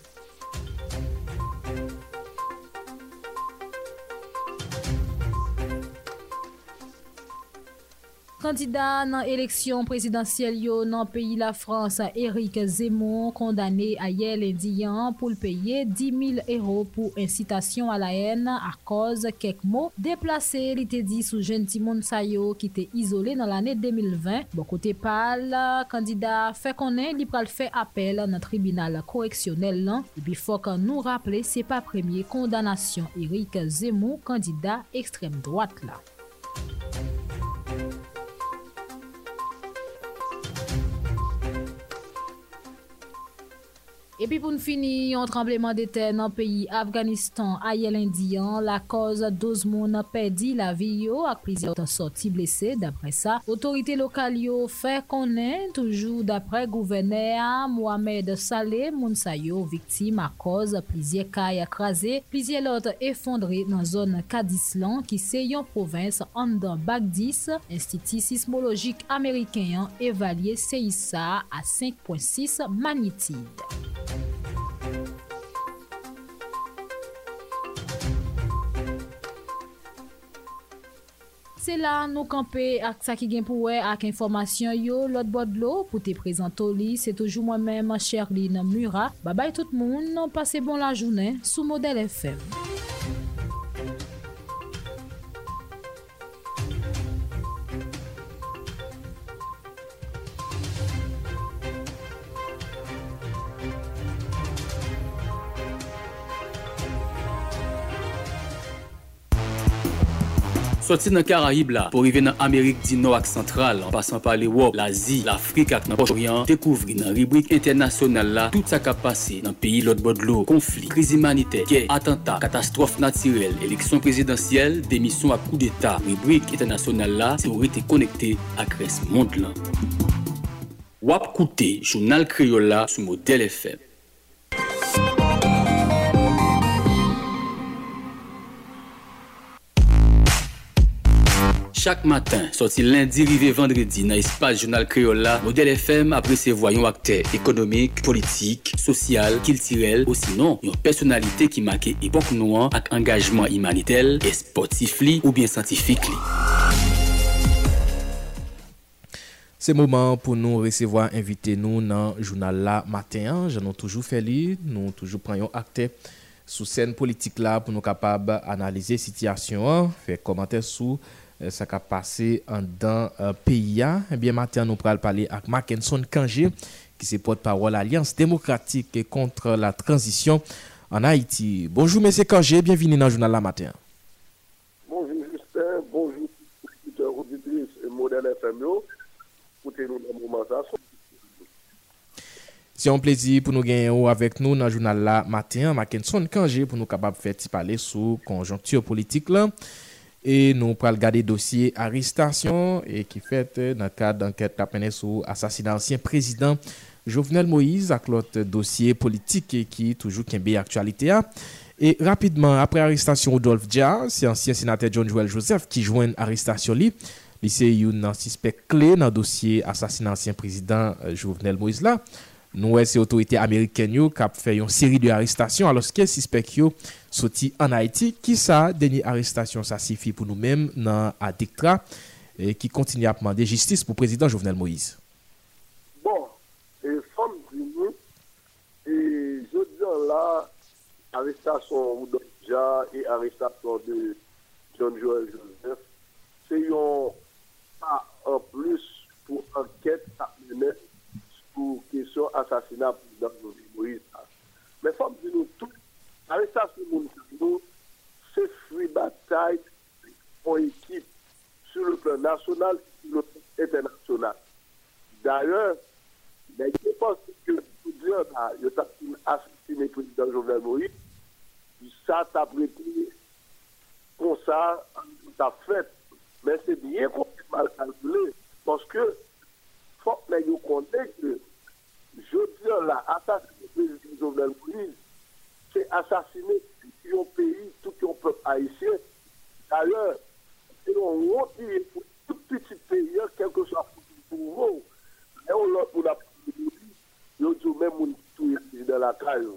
Kandida nan eleksyon prezidentiyel yo nan peyi la Frans, Eric Zemmour kondane a ye lindiyan pou l'peye 10.000 euro pou incitasyon a la en a koz kek mo deplase li te di sou jen Timon Sayo ki te izole nan l'ane 2020. Bo kote pal, kandida fe konen li pral fe apel nan tribunal koreksyonel lan. Bi fok nou rappele se pa premye kondanasyon Eric Zemmour kandida ekstrem droat la. Epi pou nou fini, yon trembleman de ten nan peyi Afganistan a ye lindiyan, la koz 12 moun pedi la vi yo ak plizye otan sorti blese. Dapre sa, otorite lokal yo fè konen toujou dapre gouverneur Mohamed Saleh moun sa yo viktim a koz plizye kay akraze, plizye lot effondre nan zon Kadislan ki se yon provins an dan Bagdis. Institut sismologik Ameriken evalye Seissa a 5.6 magnitid. Se la nou kampe ak sa ki gen pou we ak informasyon yo lot bodlo pou te prezento li. Se toujou mwen men ma cher li nan mura. Babay tout moun, nan pase bon la jounen sou Model FM. Soti nan Karaib la, pou rive nan Amerik di nou ak sentral, an pasan pa le wop, l'Azi, l'Afrik ak nan Poch-Orient, dekouvri nan ribrik internasyonal la, tout sa ka pase nan peyi lot bodlo, konflik, kriz imanite, kè, atenta, katastrof natirel, eleksyon prezidentyel, demisyon ak kou d'Etat, ribrik internasyonal la, se ou rete konekte ak res mond lan. Wap koute, jounal kriyola sou model FM. Chak matin, soti lendi rive vendredi nan espas jounal kreola, model FM apresevo yon akte ekonomik, politik, sosyal, kiltirel, osinon yon personalite ki make epok nouan ak engajman imanitel, esportif li ou bien santifik li. Se mouman pou nou resevo a invite nou nan jounal la matin, jan nou toujou feli, nou toujou pran yon akte sou sen politik la pou nou kapab analize sityasyon, fe komante sou... Eh, sa ka pase an dan eh, uh, PIA. Ebyen eh maten nou pral pale ak Mackenson Kanje ki se pot parol Alliance Démocratique kontre la Transition an Haïti. Bonjour M. Kanje, bienveni nan jounal la maten. Bonjour Justin, bonjour Peter Rodidis et Modèle FMO. Poutez nou nan mouman sa sou. C'est un plaisir pour nous gagner avec nous dans le journal là matin, Mackenson Kangé, pour nous capable de faire parler sur conjoncture politique là. E nou pral gade dosye arrestasyon e ki fète nan kade anket kapene sou asasina ansyen prezident Jovenel Moïse ak lot dosye politik e ki toujou kenbe aktualite a. E rapidman apre arrestasyon Rodolphe Dia, se ansyen senate John Joel Joseph ki jwen arrestasyon li, li se yon nan sispek kle nan dosye asasina ansyen prezident euh, Jovenel Moïse la. Nou wè se otorite Ameriken yo kap fè yon seri de arrestasyon aloske sispek yo prezident. soti an Haiti ki sa denye arrestasyon sa sifi pou nou men nan adiktra e, ki kontini ap mande jistis pou prezident Jovenel Moïse. Bon, e som di nou, e jodi an la, arrestasyon Oudonja e arrestasyon de John Joel Joseph, se yon pa an plus pou anket ap mene pou kesyon asasina pou dan plan national et sur le plan international. D'ailleurs, mais je pense que tout y a assassiné le président Jovenel Moïse, ça t'a prêté comme ça, ça fait. Mais c'est bien qu'on mal calculé, parce que faut que nous connaissons que je dis là, assassiner le président Jovenel Moïse, c'est assassiner tout un pays, tout un peuple haïtien. D'ailleurs, c'est un honte pour tout petit pays, quel que soit pour vous. Et on l'a pour la yo di même moun tout dans la caille.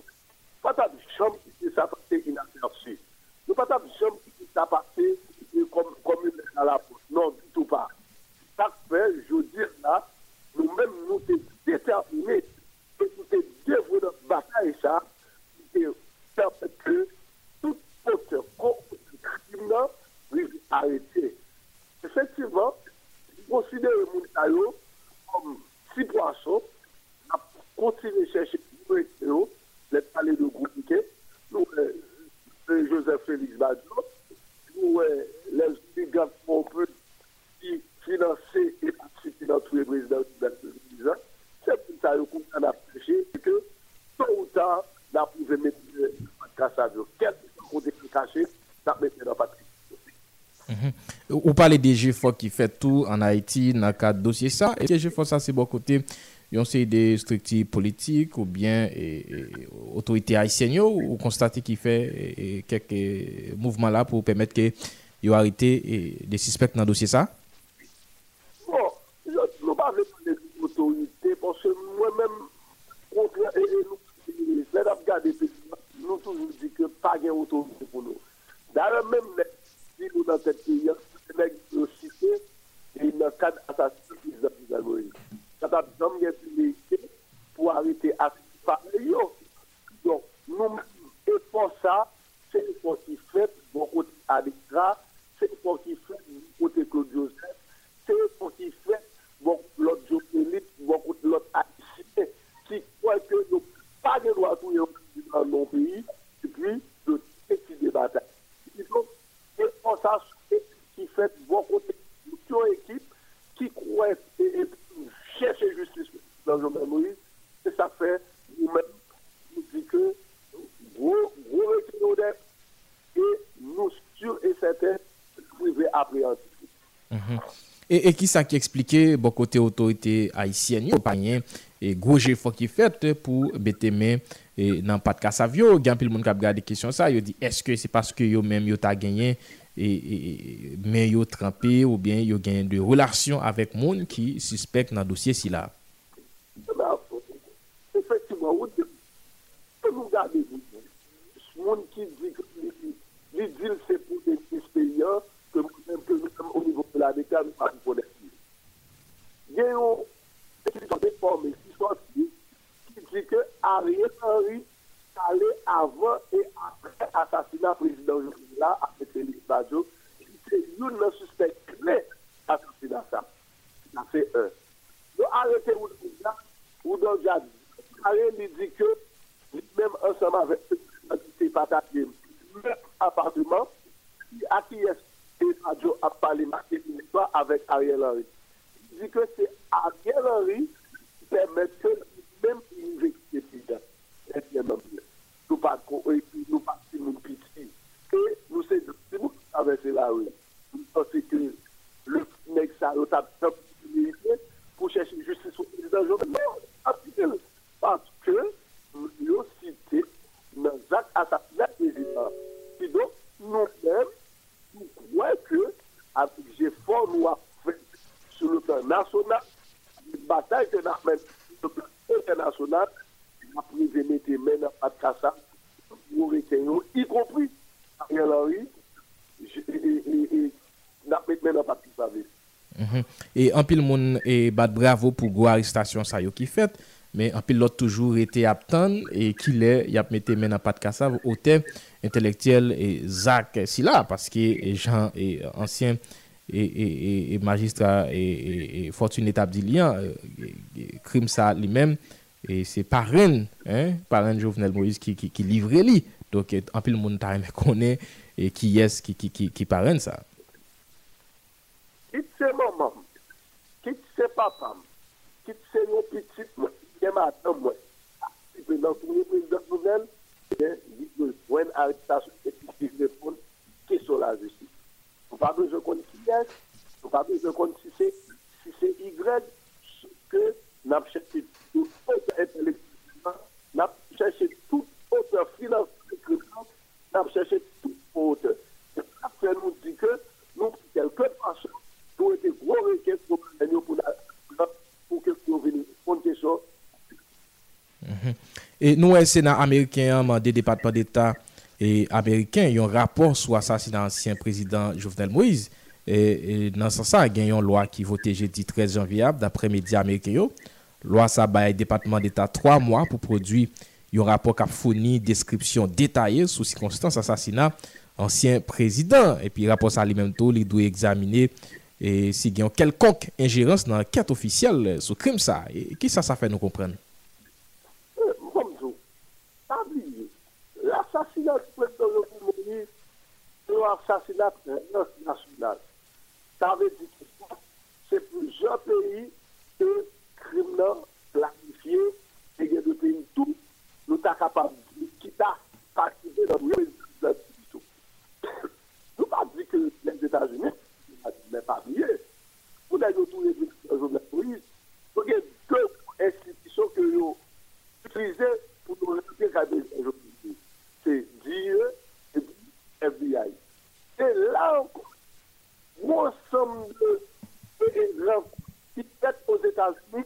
Pas ta chambre qui ça passé inaperçu. Nous pas ta chambre qui passé comme comme dans la poste. Non, du tout pas. Ça je dis là, nous-mêmes nous sommes déterminés nous sommes dévoués dans la bataille ça et permettre que tout auteur crime puisse arrêter. Effectivement, considérer moun comme six poissons continuer à chercher les palais de groupe nous, euh, Joseph Félix Badjo, nous, euh, les brigands qu'on peut financer et participer dans tous les présidents de la c'est pour ça qu'on a prêché que tôt ou tard, on a pu mettre le casse à Quel côté caché, ça met dans le. Mm -hmm. Ou pale de GFO ki fè tou an Haiti nan kat dosye sa E GFO sa se bo kote yon se de strikti politik ou bien otorite Haitien yo Ou konstate ki fè kek mouvman la pou pèmèt ke yo harite de suspect nan dosye sa Bon, nou pa vè pou de otorite Ponsè mwen mèm kontra e nou Lè dap gade nou toujou di ke pa gen otorite pou nou Darè mèm lè nous toujours dit que pas d'autorité pour nous. D'ailleurs, même si nous dans cette pays, nous cité et dans le cadre assassinat de ça a besoin de pour arrêter à Donc, nous, et pour ça, c'est une fois qui fait, bon côté Alexandra, c'est une fois qui fait, bon côté Claude Joseph, c'est une fois qui fait, bon Josélique, bon l'autre haïtien, qui croit que nous pas de droit dans nos pays, et puis de petit débat. Donc, et pour responsabilité qui fait bon de toute équipe qui croit et, cherche justice dans le même Moïse. Et ça fait nous-mêmes nous dit que gros, gros retirons et nous sûrs et certains privés appréhensifs. Mm -hmm. Et, et qui ça qui expliquait bon côté autorité haïtienne, e goje fwa ki fet pou bete men e, nan pat kasav yo. Gen pil moun kap gade kisyon sa, yo di eske se paske yo men yo ta genyen e, e, men yo trempe ou bien yo genyen de relasyon avek moun ki suspect nan dosye si la. Efectivement, ou di, pou nou gade moun ki li dil se pou de espéyan ke ou nivou de la deka nou pa pou konek. Gen yo, e ki ton de forme qui dit que Ariel Henry allé avant et après l'assassinat président là avec Félix Badjo, c'est une suspect clé assassinat ça. Ça fait un. Nous arrêtons ou dans le Ariel dit que même ensemble avec ses patatiers, même appartement, à qui est Badjo a parlé marqué une histoire avec Ariel Henry. Il dit que c'est Ariel Henry permette mèm pou nou vekse pida. E bien mèm bien. Nou pa kon, e pi nou pa si moun piti. Ke nou se nou avese la ou. Nou pa se ke le nek sa ou ta pou chèche justice ou prezident joun. Mè, apite le. Paske, yo site nan zak atapina prezident. Ki do, nou mèm nou kwen ke apik jè for nou a fèk sou le plan nasyonal batay te nan men, se plan internasyonal, apri ve mette men apat kasa, ou reten yo, y kompri, a yon lori, nan met men apat kisa ve. E anpil moun e bat bravo pou go aristasyon sa yo ki fet, men anpil lot toujou rete ap tan, e ki le yap mette men apat kasa, ou te intelektuel e zak sila, paske jan e ansyen, E, e, e, e magistra e fortune etab di liyan, krim sa li men, se paren, paren Jovenel Moïse ki livre li. Donk anpil moun ta reme konen ki yes ki paren sa. Kit se maman, kit se papam, kit se yo pitit mwen, dema atan mwen. Pe nan kounye prezident Jovenel, li jwen aritasyon ekip di repon ki so la jesi. Nou pa bezè kon ki yes, nou pa bezè kon si se, si se Y, ke nap chèche tout pote intelektuellement, nap chèche tout pote filantiklement, nap chèche tout pote. Après nou di ke, nou kelke fason, tou ete gwo reke pou mènyo pou la, pou ke pou veni, pou nte so. Et nou wè Sénat Amerikèyan mande Depatman d'État et américain yon rapport sou assassinat ansyen prezident Jovenel Moïse et, et nan san sa gen yon lwa ki vote jeudi 13 janvier d'apre media amériken yo. Lwa sa baye Depatman d'Etat 3 mwa pou prodwi yon rapport kap founi deskripsyon detaye sou sikonstans assassinat ansyen prezident. Epi rapport sa li menm tou li dwe examine e si gen yon kelkonk injerans nan ket ofisyel sou krim sa. E ki sa sa fe nou kompren? l'assassinat du président Jovenel Moïse, c'est un assassinat international. Ça veut dire que c'est plusieurs pays qui criminels planifiés, et il y a des pays tout, nous sommes capables de quitter, participer dans le président du tout. Nous pas dire que les États-Unis, mais pas bien, pour les retours du président Jovenel Moïse, il y a deux institutions que nous utilisons pour nous répéter qu'à des C'est DIE et FBI. Et là encore, ensemble de programmes qui sont aux États-Unis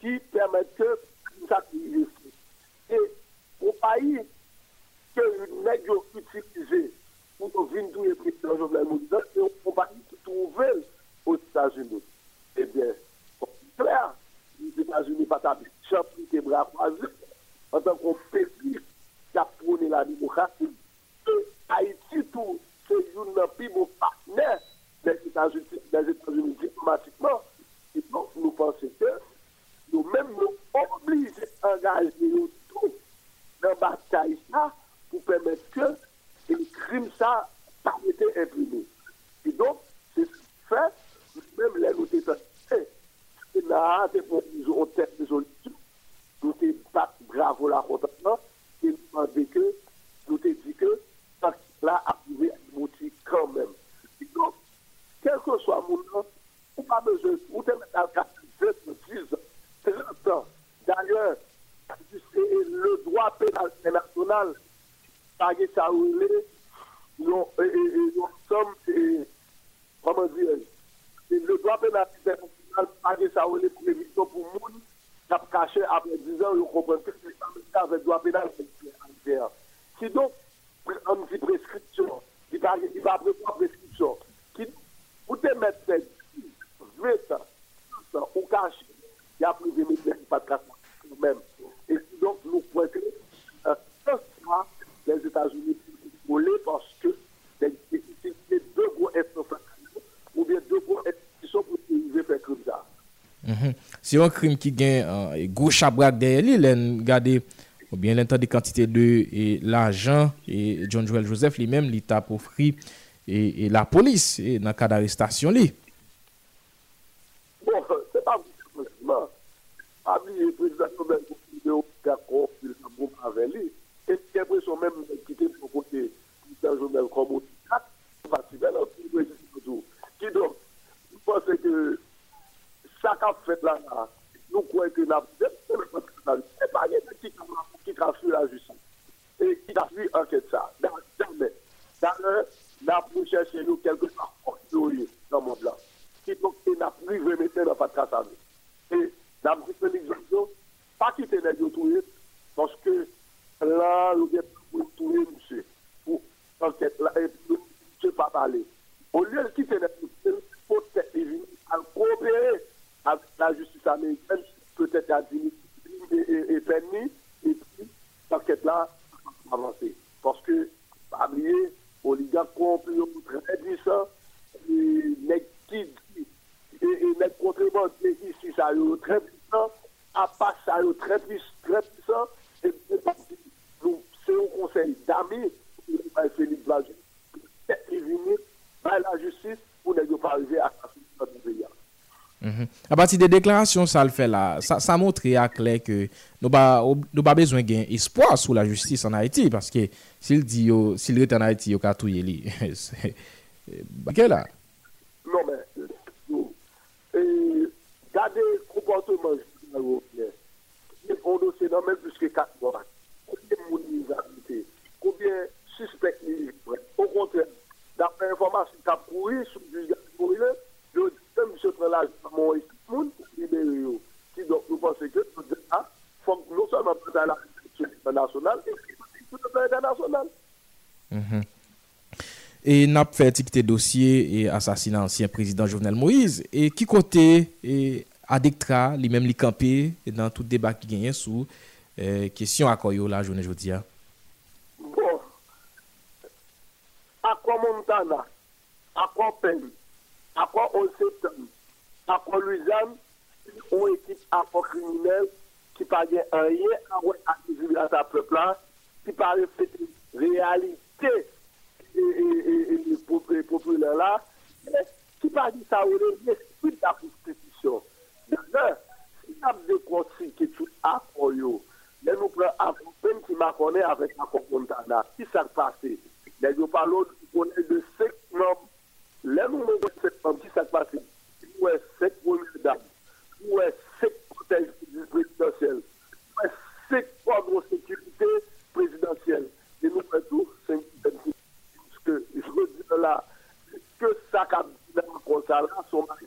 qui permettent que ça puisse Et au pays que nous avons utilisé pour nous venir Jovenel Moïse, c'est une compagnie qui aux États-Unis. Eh bien, c'est clair, les États-Unis pas taper champion des bras croisés en tant qu'on pays qui a prôné la démocratie. Et Haïti, tout, c'est un plus bon partenaire des États-Unis États diplomatiquement. Et donc, nous pensons que nous-mêmes nous obligés d'engager tout dans la bataille pour permettre que le crime ça pas été imprimé. Et donc, c'est fait, même les nous étions et là, c'est pour nous en tête de solution. Nous sommes bravo la contentement et nous demandons que, nous te dit que, là, a un motif quand même. Donc, quel que soit mon nom, on pas besoin, on te met dans le cas de 10 ans, 30 ans. D'ailleurs, le droit pénal international page sa oule, nou som, comment dire, le droit pénal international page sa oule pour l'émission pour kap caché après 10 ans, vous comprenez que c'est avec droit pénal. Si donc, on dit prescription, qui va prévoir prescription, qui, vous te mettez 20 ans, ou caché, il y a plus de métiers qui pas de même. Et donc, nous que, euh, les États-Unis voler parce que les deux gros ou bien deux gros institutions pour utiliser faire comme ça. Mm -hmm. Se yon krim ki gen e uh, gwo chabrak derye li, len gade ou bien len tan de kantite de l'ajan, e, John Joel Joseph li men li tap ofri et, et la polis e, nan ka d'arestasyon li. Bon, se pa voutisman, a mi prezident nou men pou ki de ou kakon ki sa mou avè li, e ki apre son men ki te pou kote ki sa jounel komou ki kat, ki do, ki pense ke sa ka fèt la nan, nou kwen te la vizèp, se pa yè de ki ka fù la jussi, e ki ka fù anket sa, nan jamè, nan lè, nan pou chèche nou kelke sa oh, konjouye nan moun blan, ki pou ki nan pou vivè metè nan patra sa mè. E nan pou se l'izan yo, pa ki te lè yo touye, pwoske la lou gen pou touye mousse, pou anket la, e pou se pa pale. O lè ki te lè touye, pou te lè al koubeye avec la justice américaine, peut-être la discipline est, fermée, et puis cette là avancer. Parce que, pas oublier, oligarque corrompu, très puissant, et les qui et les contrebandiers ici, ça est très puissant, à part ça est très puissant, et c'est au conseil d'amis, Félix Blasé, c'est la justice pour ne pas arriver à la solution du pays. Mm -hmm. A pati non, euh, non, de deklarasyon sa l fè la, sa, sa montre a kler ke nou ba, nou ba bezwen gen espoi sou la justis an Haiti, paske sil di yo, sil rete an Haiti yo katouye li, bakè la. Non men, gade komporteman jisman yo fè, yon kondo se nan men pluske kat doan, koubyen mouni zavite, koubyen suspect li, au kontre, dapre informasyon kap kouri, sou jisman kouri lè, Se msè pre la, moun esi moun, libere yo. Ki donk nou pense ke, nou de ah, a, fòm nou seman pou da la institusyon nasyonal, e pou da la internasyonal. Mhm. E nap fè etikte dosye e asasina ansyen prezident Jovenel Moïse, e ki kote e adektra li mèm li kampe e nan tout debat ki genyen sou e, kesyon akoyo la jounen jodia? Bon, akwa montana, akwa peni, Akwa 11 septem, akwa Luzan, ou ekip akwa kriminel ki pa gen anye anwen akizib la sa pepla, ki pa reflete realite e popule la, ki pa di sa ou de l'esprit da konstitisyon. Dè, si nap de konti ki tout akwa yo, lè nou pre akwa pen ki ma konè avèk akwa kontana, ki sa kpase, lè yo palo konen de sek nom Là, nous avons cette femme qui s'est passé. Où est cette première dame Où est cette protège présidentielle Où est cette cadre de sécurité présidentielle. Et nous faisons tout, c'est ce que je veux dire là, que ça a comme ça là, son mari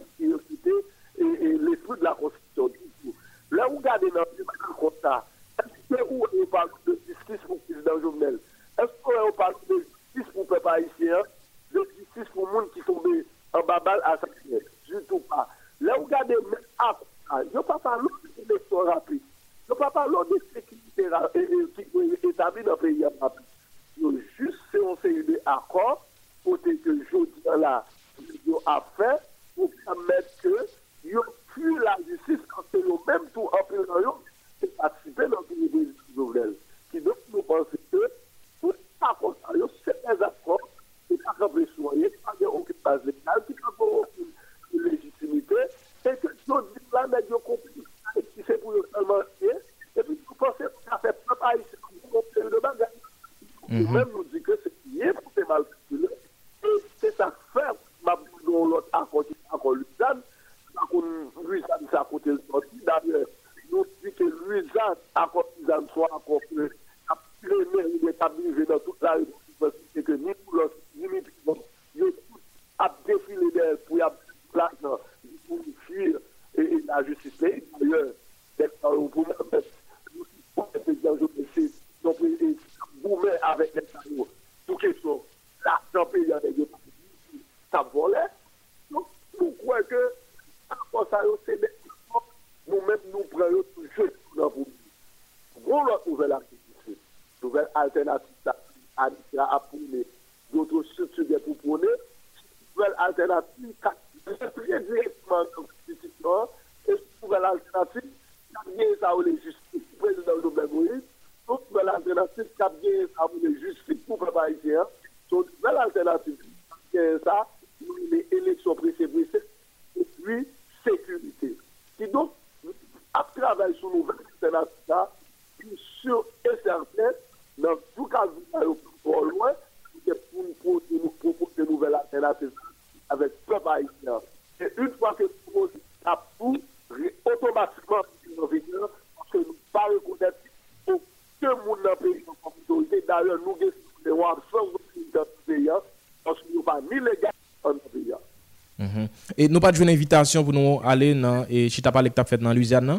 nou pa djwen invitasyon pou nou ale nan e chita palek tap fet nan Louisiane nan?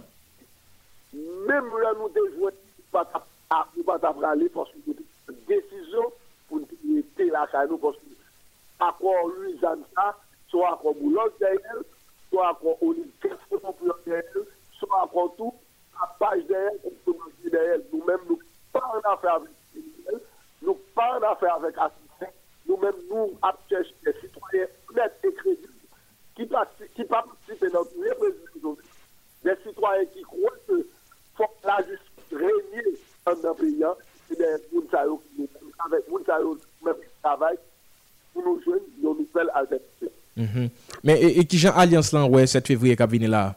Mem la nou te jwen ou pa tap rale porsi desisyon pou te la kay nou porsi akon Louisiane sa so akon Boulog deyel so akon Olimpes so akon tou apaj deyel nou men nou pa an afe avek nou pa an afe avek ati E, e ki jan alians lan wè 7 fevriye kap vini la?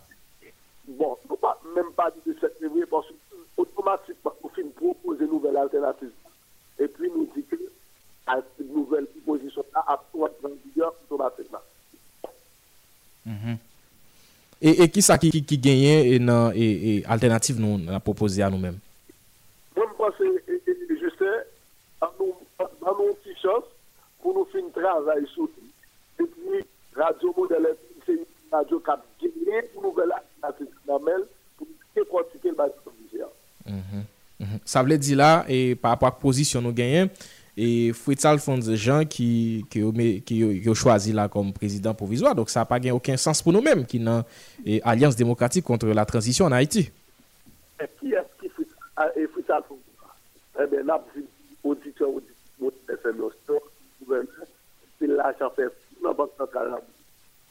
Bon, pou pa mèm pa di de 7 fevriye, pors otomatikman pou fin propose nouvel alternatif. E pi nou di ki nouvel proposisyon la ap pou wak nan vigor otomatikman. E ki sa ki genyen alternatif nou la propose a nou mèm? Ça veut dire là, et par rapport à la position nous gagnons, et Fritz Alphonse Jean qui, qui, qui, choisi comme président provisoire. Donc ça n'a pas aucun sens pour nous-mêmes qui n'ont Alliance démocratique contre la transition en Haïti. Et qui est-ce qui fait Fritz Alphonse Eh bien, là, auditeur, auditeur, c'est l'argent fait dans la Banque centrale.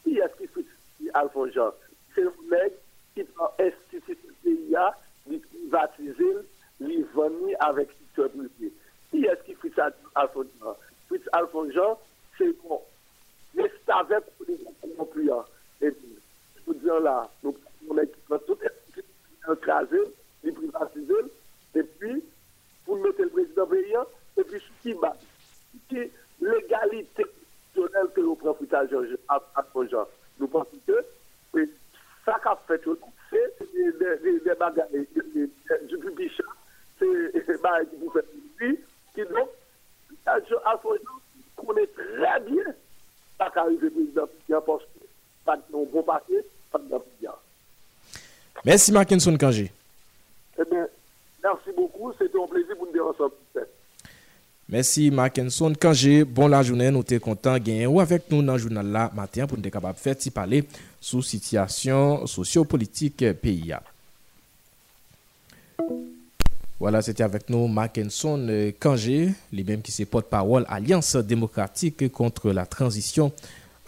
Qui est-ce qui fait Alphonse Jean C'est le mec qui prend institut PIA, il privatiser, il venir avec le secteur privé. Qui est-ce qui fait ça, Alphonse Jean Fritz Alphonse Jean, c'est bon. Mais c'est avec les concurrents. Et puis, je vous dis là, nous, on est tout écrasé, les privatiser, et puis, pour mettre le président paysan, et puis, ce qui bat, qui l'égalité constitutionnelle que nous prenons Fritz Alphonse Jean. Nous pensons que ça qu'a fait tout, c'est des bagages du public, c'est des bagages qui vous faites qui donc, Alphonse connaît très bien la carrière du président parce que pas de bon papier, pas de bien. Merci Markinson Kangé. Eh bien, merci beaucoup. C'était un plaisir pour nous dire ensemble. Merci Markinson Kangé. Bon la journée, nous sommes contents de ou avec nous dans le journal là matin pour nous être capable de faire parler sous situation sociopolitique pays. Voilà, c'était avec nous Mackinson Kangé, lui-même qui se porte-parole Alliance démocratique contre la transition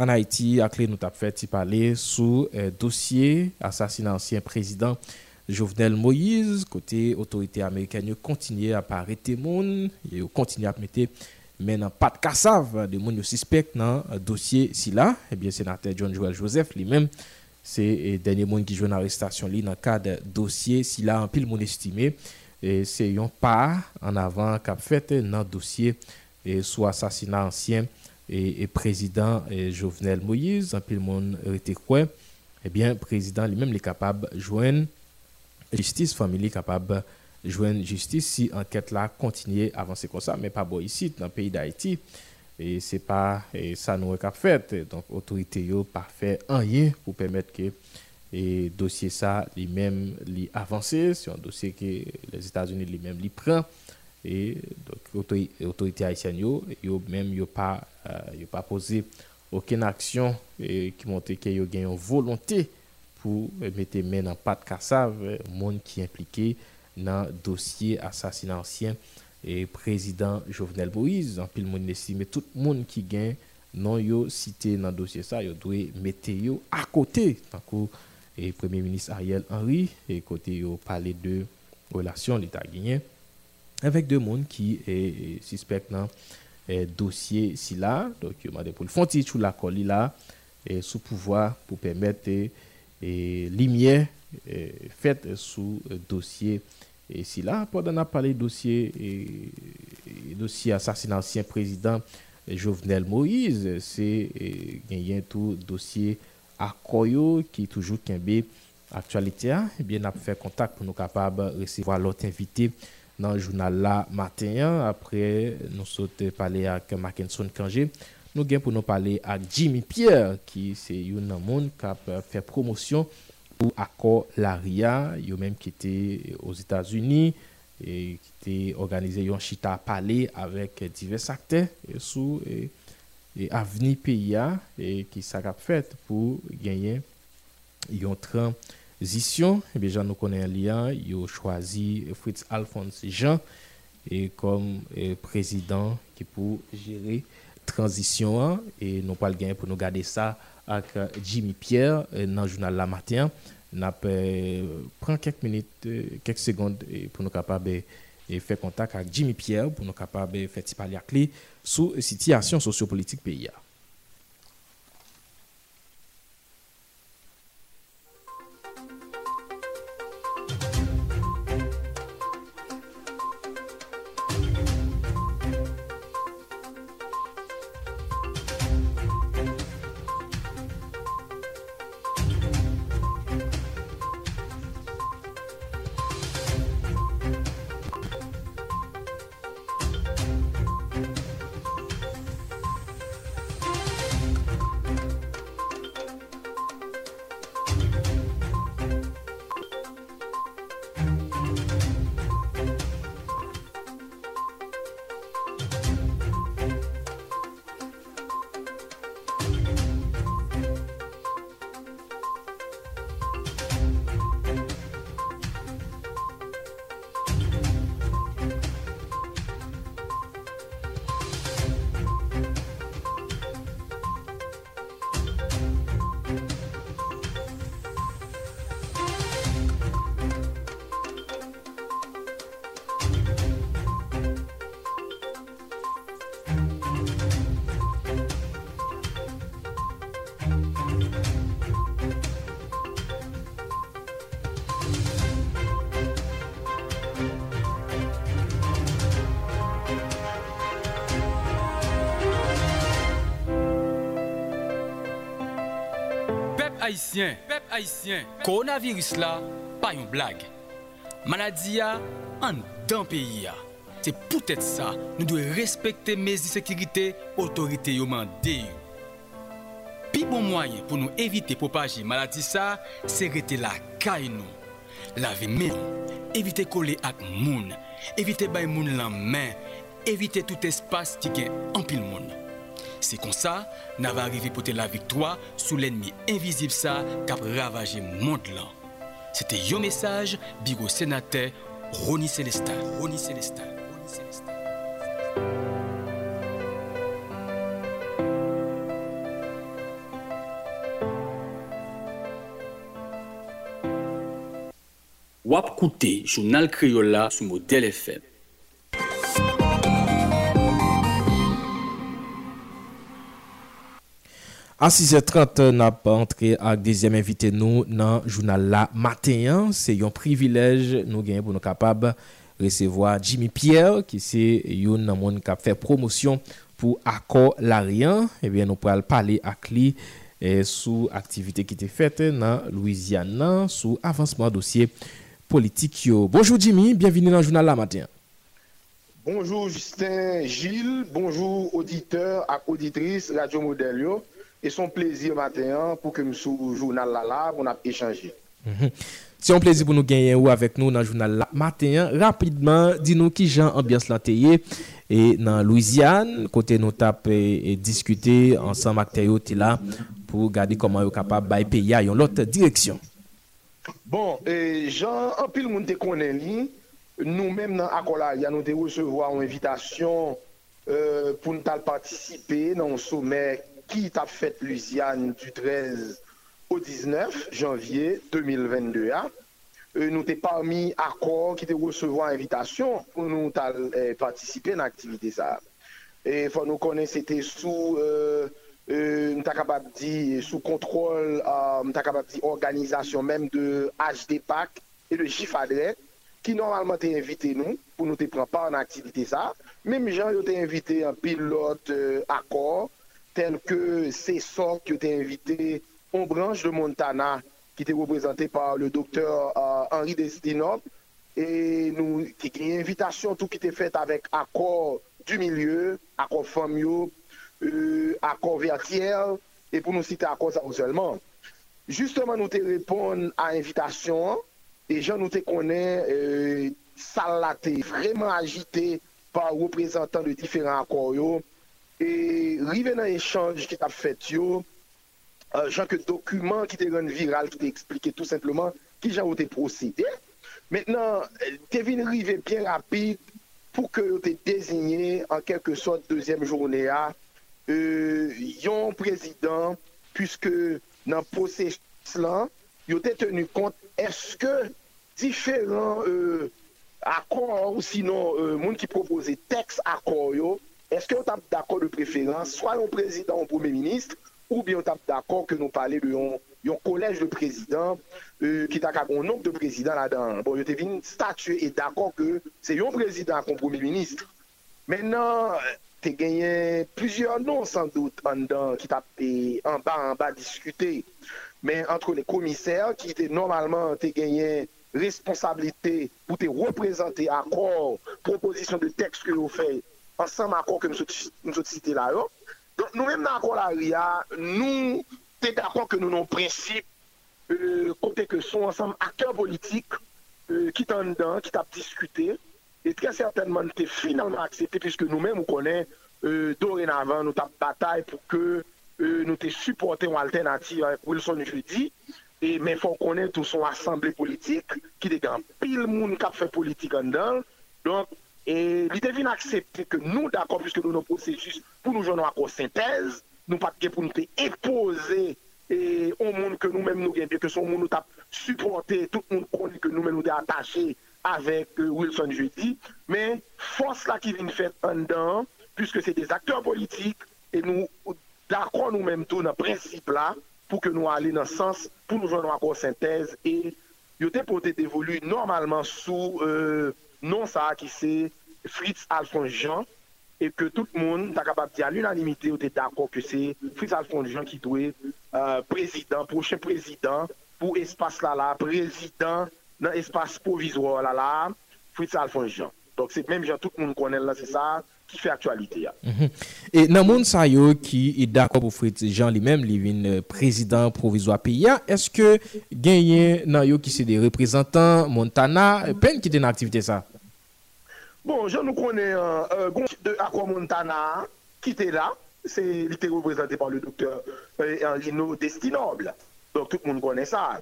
En Haïti, Akle nous t'a fait parler sous euh, dossier assassinat ancien président Jovenel Moïse, côté autorité américaine continue à arrêter monde et continue à mettre men nan pat kasav de moun yo suspect nan euh, dosye si la, ebyen eh senatè John Joel Joseph li men, se e euh, denye moun ki jwen arrestasyon li nan kade dosye si la, an pil moun estime, e, se yon pa an avan kap fèt nan dosye e, euh, sou asasina ansyen ancien et, président Jovenel Moïse en pile monde était quoi eh bien président lui-même est capable de joindre justice famille capable de joindre justice si enquête là continue à avancer comme ça mais pas ici dans le pays d'Haïti. Et c'est pas et ça nous qu'a fait donc autorité yo pas fait rien pour permettre que et dossier ça lui-même lui c'est un dossier que les États-Unis lui-même lui et donc autorité haïtienne yo, yo même yo pas euh, pas posé aucune action qui montre que yo une volonté pour mettre main dans pas de cassave monde qui impliqué dans dossier assassinat ancien et président Jovenel Moïse. En pile monde estime tout le monde qui gagne non yo cité dans dossier ça yo doit mettre à côté. Tant et premier ministre Ariel Henry et côté yo parler de relations l'état guinéen avec deux monde qui est suspect dans dossier si là. Donc demandé pour le fond sous la colle là et sous pouvoir pour permettre et lumière faite sous dossier et si là. Pendant a parlé dossier et, dossier assassinat ancien président Jovenel Moïse c'est gagné tout dossier à Koyo qui toujours qu'un actualité eh bien a fait contact pour nous capable recevoir l'autre invité dans le journal là matin. Après, nous sommes parlé avec Mackinson Kangé. Nous avons pour nous parler avec Jimmy Pierre, qui c'est un monde qui a fait promotion pour accord l'ARIA, yo même qui était aux États-Unis et qui était organisé un chita parler avec divers acteurs sous et, et avenir PIA et qui s'est fait pour gagner une transition. Et bien, nous un lien, ils ont choisi Fritz Alphonse Jean et comme président qui pour gérer transition hein, et nous pas le gain pour nous garder ça avec Jimmy Pierre dans le journal La Matin. Nous prend quelques minutes, quelques secondes pour nous capables de faire contact avec Jimmy Pierre pour nous capables de faire parler avec lui sur la situation sociopolitique pays. Haitien, koronavirus la pa yon blag. Maladi ya an dan peyi ya. Se pou tèt sa, nou dwe respekte mezi sekirite otorite yo mande yo. Pi bon mwayen pou nou evite propaje maladi sa, se rete la kay nou. Lave men, evite kole ak moun, evite bay moun lan men, evite tout espas ki gen ampil moun. C'est comme ça, nous va arriver pour la victoire sous l'ennemi invisible ça qui a ravagé le monde là. C'était un message, Bigo sénateur Ronnie Célestin. Ronnie Célestin. Ronnie Célestin. Wap Kouté, journal créole sous modèle FM. A 6h30, nap antre ak dezyem invite nou nan jounal la matenyan. Se yon privilej nou genye pou nou kapab resevoa Jimmy Pierre ki se yon nan moun kap fe promosyon pou akor laryan. Ebyen nou pral pale ak li eh, eh sou aktivite ki te fete nan Louisiana sou avansman dosye politik yo. Bonjour Jimmy, bienveni nan jounal la matenyan. Bonjour Justin Gilles, bonjour auditeur ak auditrice Radio Model yo. et son plaisir matin pour que nous sous journal là là on a échangé. Mhm. C'est un plaisir pour nous gagner ou avec nous dans le journal là matin rapidement dis-nous qui Jean ambiance là et dans Louisiane côté nous tape et, et discuter ensemble avec là pour regarder comment est capable de payer à une autre direction. Bon, et Jean, en pile monde te connaît nous-mêmes dans Acolaria, nous te recevoir une invitation euh, pour nous participer dans un sommet qui t'a fait Louisiane du 13 au 19 janvier 2022. Hein? Euh, nous t'es parmi accords qui te recevoir invitation pour nous euh, participer à l'activité ça. Et faut nous connaître c'était sous euh, euh sous contrôle euh, capable dire organisation même de HDPAC et de GIFADRE qui normalement t'a invité nous pour nous prendre part en activité ça. Même gens ont invité un pilote accord tel que ces sortes qui ont été invités en branche de Montana, qui était représenté par le docteur euh, Henri Destinop, et nous, qui une invitation tout qui était faite avec accord du milieu, accord Famio, euh, accord Vertière, et pour nous citer accord ça seulement. Justement, nous te répondre à l'invitation, et gens nous te connaît, euh, vraiment agité par représentants de différents accords. E rive nan enchange ki tap fet yo, uh, jan ke dokumen ki te ren viral, ki te explike tout simplement, ki jan ou te proside. Mètenan, te vin rive bien rapide pou ke ou te dezigne an kelke sot deuxième journée a euh, yon prezident puisque nan posè slan, yo te tenu kont eske diferent euh, akor ou sinon euh, moun ki propose teks akor yo eske yo tap d'akor de preferans soit yon prezident ou premier ministre ou bien yo tap d'akor ke nou pale de kolèj de prezident ki tak akon nombre de prezident la dan bon yo te vin statue et d'akor ke se yon prezident akon premier ministre. Menan te genyen plusieurs non sans doute an dan ki tap en ba en ba diskute men entre les commissaires ki te normalement te genyen responsabilité pou te représenter akor proposition de texte ke yo fè ansanm akor ke se cite la yo. Nou men nan akor la ria nou te d'akor ke nou nou prinsip kote ke son ansanm akteur politik tan dan, ki diskute et tre certainman te finalman aksepte piske nou men mou konen dorenavan nou tap batay pou ke nou te supporte ou alternatif Wilson Jeudi men fon konen tou son asemble politik ki de gan pil moun kap fe politik an dan li te vin aksepte ke nou d'akor piske nou nou prosejus pou nou jounon akor sintez nou patke pou nou te epose ou moun ke nou men nou gen ke son moun nou tap supporte tout moun konen ke nou men nou de atache avek Wilson Jeudi. Men fos la ki vin fet an dan piske se de akteur politik e nou d'akor nou men tou nan prinsip la pou ke nou alè nan sens pou nou jounon akor sintèz e yote pou te devolu normalman sou non sa ki se Fritz Alphonse Jean e ke tout moun ta kapab di a l'unanimite ou te d'akon ke se Fritz Alphonse Jean ki dwe euh, prezident, prochen prezident pou espas la la, prezident nan espas povizwa la la Fritz Alphonse Jean. Donk se mèm jan tout moun konen la se sa ki fè aktualite ya. Mm -hmm. E nan moun sa yo ki e d'akor pou Fritz Jean li mèm li vin euh, prezident provizwa pi ya, eske genyen nan yo ki se de reprezentant Montana euh, pen ki den aktivite sa? Bon, je nou konen euh, euh, Gonch de Aquamontana ki te la, se li te reprezentè par le doktor Angelino euh, Destinoble. Donk tout moun konen sa.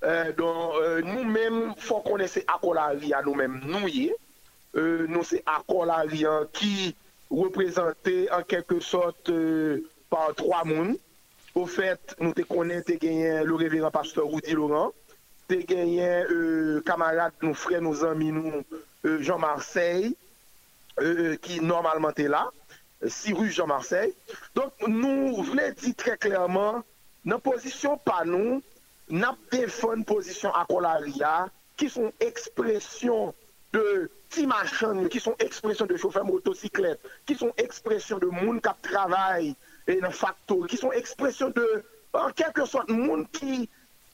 Euh, Donk euh, nou men fò konen se akolaryan nou men nou ye. Euh, nou se akolaryan ki reprezentè an kelke sot par 3 moun. Ou fèt nou te konen te genyen le reveran pastor Rudy Laurent. Te genyen kamarade nou fre nou zanmi nou Euh, Jean Marseille, euh, euh, ki normalman te la, Sirus Jean Marseille. Donk nou vle di tre klerman, nan pozisyon pa nou, nap defon pozisyon akolaria, ki son ekspresyon de ti machan, ki son ekspresyon de choufer motosiklet, ki son ekspresyon de moun kap travay e nan faktor, ki son ekspresyon de, an kelke sot, moun ki,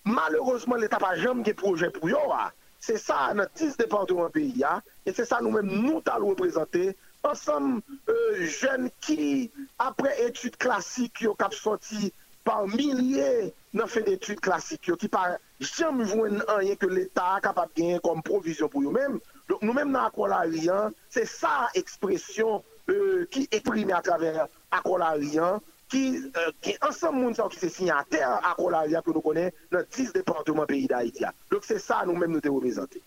malerouzman, l'Etat pa jom ge proje pou yo a. Se sa nan tis departement peyi ya, e se sa nou men nou tal reprezenter, ansam euh, jen ki apre etude klasik yo kap soti par milye nan fe etude klasik yo, ki par jen jwen anye ke l'Etat kapap genye kom provision pou yo men. Nou men nan akolarian, se sa ekspresyon euh, ki eprime a traver akolarian, ki euh, ansan moun sa ou ki se sinyater akolarya ke nou konen nan 10 departement peyi da Haiti ya. Lòk se sa nou mèm nou te reprezentè.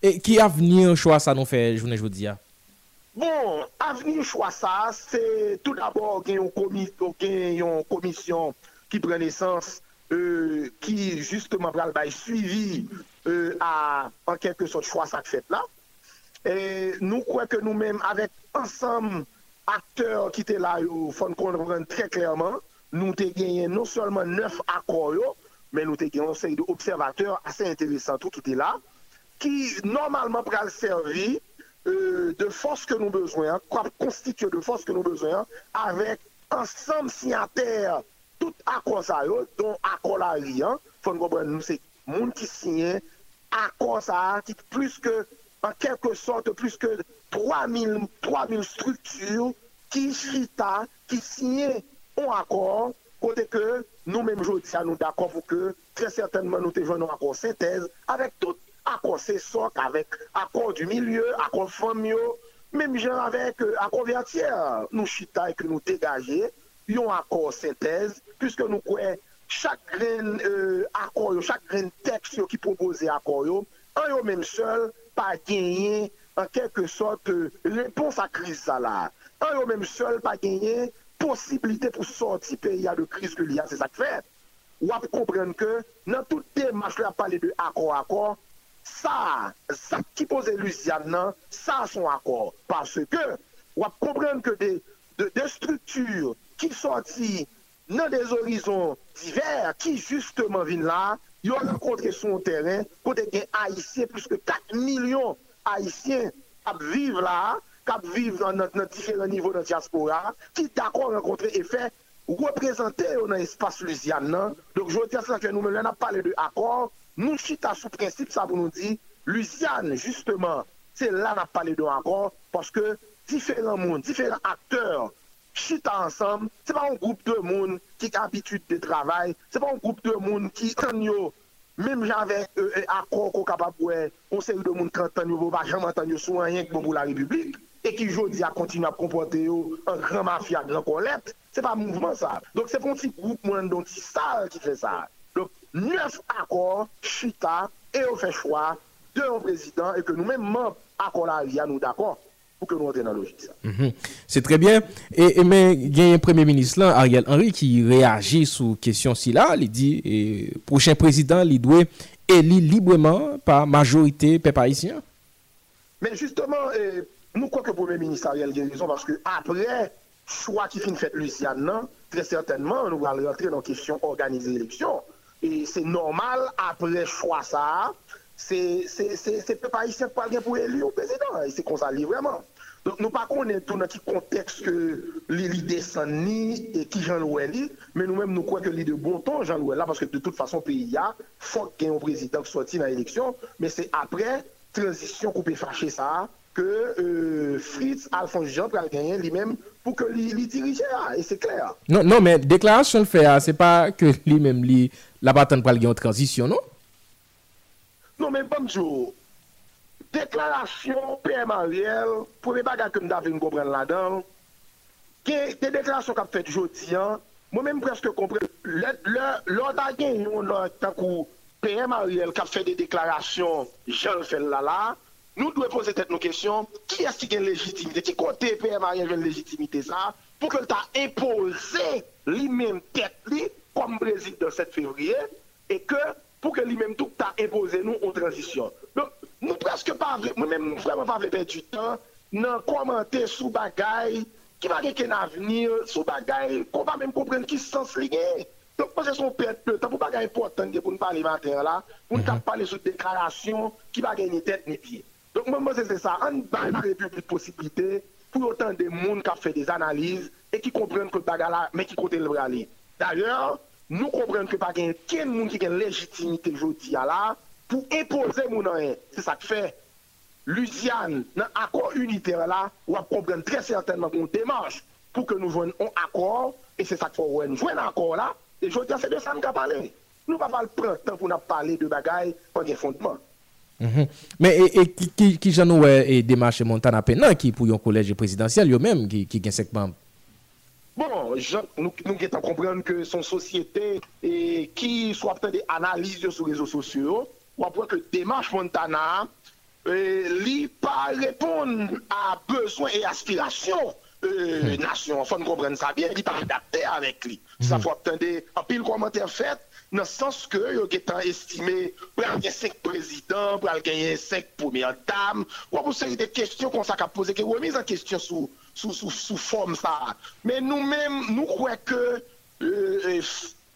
E ki aveni yon chwa sa nou fè jounen joudi ya? Bon, aveni chwa sa, se tout d'abord gen yon, komi, yon komisyon ki pren esans euh, ki justement pral bay suivi euh, a an kelke sot chwa sa k fèt la. E nou kwen ke nou mèm avèk ansam akteur ki te la yo fon konvren tre klèrman, nou te genyen non solman 9 akor yo, men nou te genyen sey de observateur ase interesant tout te la, ki normalman pral servi de fos ke nou bezwen, kwa konstituye de fos ke nou bezwen, avèk ansam signatèr tout akor sa yo, don akor la riyan, fon konvren nou se moun ki signen akor sa ki plus ke en kelke sorte plus ke 3000, 3000 struktures qui chita, qui signaient un accord, côté que nous-mêmes, je dis à nous d'accord pour que très certainement nous avons un accord synthèse avec tout accord CESOC, avec accord du milieu, accord famille, même genre avec euh, accord vertière, nous chita et que nous dégager, un accord synthèse, puisque nous croyons chaque grain euh, accord, chaque grain texte qui propose accord, un même seul, pas gagné an kelke sot repons a kriz sa la. An yo menm sol pa genye posibilite pou soti peya de kriz ke li a se sak fet. Wap komprenn ke nan tout demache la pale de akor akor, sa, sa ki pose Luzian nan, sa son akor. Parce ke wap komprenn ke de, de, de struktur ki soti nan de orizon diver ki justeman vin la, yo renkontre son teren kote gen Haitien plus ke 4 milyon haïtiens qui vivent là, qui vivent dans différents niveaux de la diaspora, qui d'accord rencontrer effet représenté dans l'espace Louisiane. Non? Donc, je retiens ça que nous-mêmes, on a parlé de accord. Nous chita sous principe, ça pour nous dire, Louisiane, justement, c'est là qu'on a parlé de accord, parce que différents mondes, différents acteurs chita ensemble, c'est pas un groupe de monde qui a l'habitude de travail, c'est pas un groupe de monde qui, en yo, Mem janve e, akon ko kapap wè, konseri de moun kantan yo, bo pa janman tan yo sou an yank bon pou la republik, e ki jodi a kontinu ap kompote yo oh, an gran mafya, gran kolep, se pa mouvman sa. Donk se pon ti group moun don ti sal ki fe sa. Donk, neuf akon, chita, e yo fe chwa, de yon prezident, e ke nou men man akon la riyan nou d'akon. pour que nous rentrions dans la logique. Mm -hmm. C'est très bien. Et, et mais il y a un Premier ministre, là, Ariel Henry, qui réagit sur question si là. Il dit et, prochain président, il doit élu librement par majorité peuple haïtien. Mais justement, eh, nous croyons que le Premier ministre Ariel a raison parce que après choix qui finit fait Luciane, non, très certainement, nous allons rentrer dans la question organiser l'élection. Et c'est normal, après choix ça, c'est peuple haïtien qui pour élire au président. Et c'est qu'on s'allie vraiment. Nou pa konen tou nan ki konteks ke li li desen ni e ki jan louè li, men nou mèm nou kwen ke li de bon ton jan louè la, paske de tout fason peyi ya, fok gen yon prezident ki soti nan eleksyon, men se apre, transisyon koupe fache sa, ke euh, Fritz Alphonse Jean pral genyen li mèm pou ke li, li dirije a, e se kler. Non, non, men deklarasyon fè a, se pa ke li mèm li la batan pral genyen transisyon, non? Non, men bonjou, deklarasyon PM Ariel, pou me baga kem da ven kompren la dan, ke de deklarasyon kap fet joti an, mwen men preske kompren, lor da gen yon takou PM Ariel kap fet de deklarasyon jen fel la la, nou dwe pose tet nou kesyon, ki as ki gen legitimite, ki kote PM Ariel gen legitimite sa, pou ke lta impose li men tet li, kom brezit de 7 fevriye, e ke pour que lui-même tout a imposé nous en transition. Nous presque pas, moi-même, vraiment pas perdre du temps dans commenter sous bagaille qui va gagner un avenir sous bagaille qu'on va même comprendre qui sens lié. Donc, parce que son perte de temps pour bagaille important pour nous parler matin là, pour nous mhm. parler sur déclaration qui va gagner tête ni pied. Donc, moi, c'est ça. On va la République possibilité pour autant de monde qui a fait des analyses et qui comprennent que le bagage là, mais qui compte le aller. D'ailleurs, nous comprenons que pas quelqu'un monde qui a une légitimité aujourd'hui là pou impose moun an en. Se sa te fe, Luciane, nan akor uniter la, wap kompren tre certainman kon demanche pou ke nou jwen an akor, e se sa te fò wè nou jwen akor la, e jwè te se de sa mga pale. Nou pa pal pran tan pou nan pale de bagay pan gen fondman. Men, ki jan nou wè demache Montana Penan ki pou yon koleje presidansyel yo menm ki gen sekman? Bon, jan, nou, nou gen tan kompren ke son sosyete ki sou apten de analize yo sou rezo sosyo yo, on voit que démarche Montana euh, pas répondre à besoins et aspirations euh, hmm. nation. Il faut comprendre ça bien, il pas adapté avec lui. Ça hmm. faut attendre un pile commentaire fait dans le sens que il ont estimé pour gagner cinq présidents, pour gagner cinq premières dames, ou pour des questions qu'on s'est posé, qui remise en question sous sous, forme ça. Mais nous-mêmes, nous croyons que euh,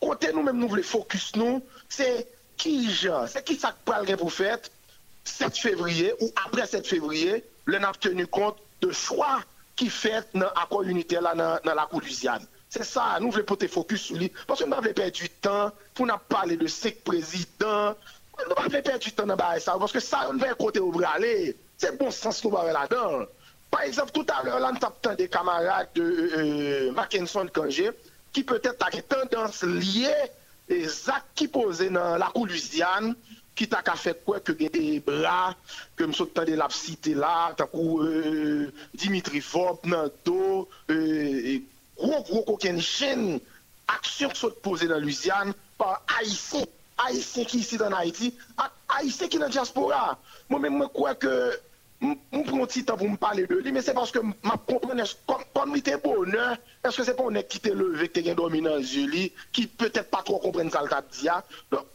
côté nous-mêmes, nous voulons focus nous, c'est qui c'est qui ça que pour faire 7 février ou après 7 février, nous avons tenu compte de choix qui fait dans l'accord unitaire là dans, la Louisiane. C'est ça, nous voulons porter focus sur lui. Parce que nous avons perdu du temps pour nous parler de cinq présidents. Nous avons perdu du temps dans ça. Parce que ça, on va côté où aller. C'est bon sens nous va là-dedans. Par exemple, tout à l'heure, là, nous avons des camarades de euh, Mackinson Kangé qui peut-être a tendance liée aux e zak ki pose nan lakou Louisiane, ki tak a fè kwe ke gen de bra, ke msot tan de lap site la, takou euh, Dimitri Vop nan do, euh, gro gro koken jen, aksyon sot pose nan Louisiane, par Aïsè, Aïsè ki isi dan Haiti, ak Aïsè ki nan diaspora. Mwen mwen kwe ke que mwen pron ti tan pou m pale de li, men se paske m ap kompren, kon mi te bonan, eske se pon ek ki te leve, te gen dominan zi li, ki peutet pa tro kompren sal tap di ya.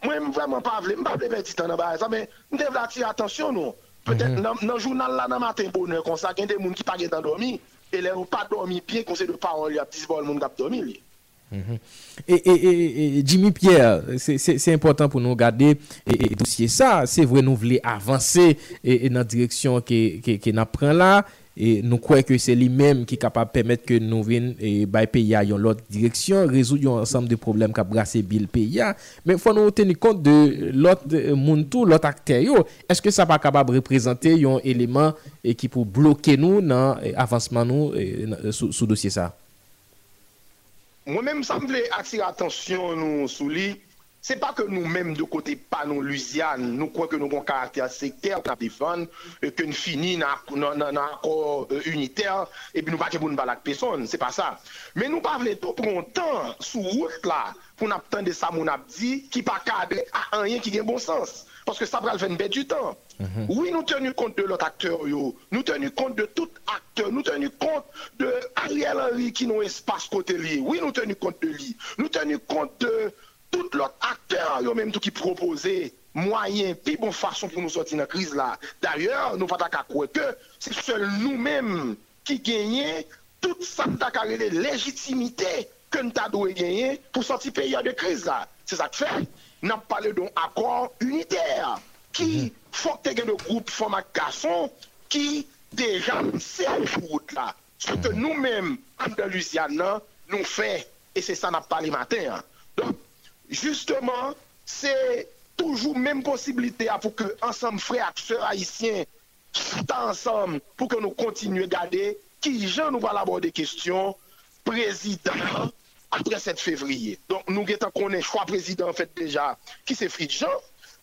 Mwen m vreman pa vle, m pa vle pe ti tan nan ba, men m te vle ati atensyon nou. Peutet nan jounal la nan maten bonan kon sa, gen de moun ki pa gen tan domi, e lè ou pa domi piye kon se de parol ya ptis bol moun kap domi li. E Jimmy Pierre, se important pou nou gade dosye sa, se vre nou vle avanse nan direksyon ke nan pren la, nou kwe ke se li menm ki kapab pemet ke nou vin bay peya yon lot direksyon, rezou yon ansam de problem ka brase bil peya, men fwa nou teni kont de lot moun tou, lot akter yo, eske sa pa kapab reprezente yon eleman ki pou bloke nou nan avansman nou sou dosye sa? Mwen menm sa m vle aksir atensyon nou sou li, se pa ke nou menm de kote panon Louisiane, nou kwen ke nou kon karakter sekter, kwen defan, ke nou fini nan akor uniter, e bi nou pa ke pou nou balak peson, se pa sa. Men nou pa vle to prontan sou wout la, pou nap tan de sa moun ap di, ki pa kade a anyen ki gen bon sens. Paske sa pral ven bet du tan. Oui, nou tenu kont de lot akteur yo. Nou tenu kont de tout akteur. Nou tenu kont de Ariel Henry ki nou espas kote li. Oui, nou tenu kont de li. Nou tenu kont de tout lot akteur yo menm tou ki propose mwayen pi bon fason pou nou soti nan kriz la. D'ayor, nou patak akwe ke se sel nou menm ki genye tout sa takare de legitimite ke nou ta doye genye pou soti peyi a de kriz la. Se sa te fè? nan pale don akor uniter ki fok te gen de group foma kason ki deja se ajout la. Se te nou menm Andalusiana nou fe e se sa nan pale maten. Don, justeman, se toujou menm posibilite a pou ke ansam fre akse haisyen ta ansam pou ke nou kontinue gade ki jan nou va la bo de kestyon prezident apre 7 fevriye. Don nou getan konen chwa prezident fèt deja ki se fridjan.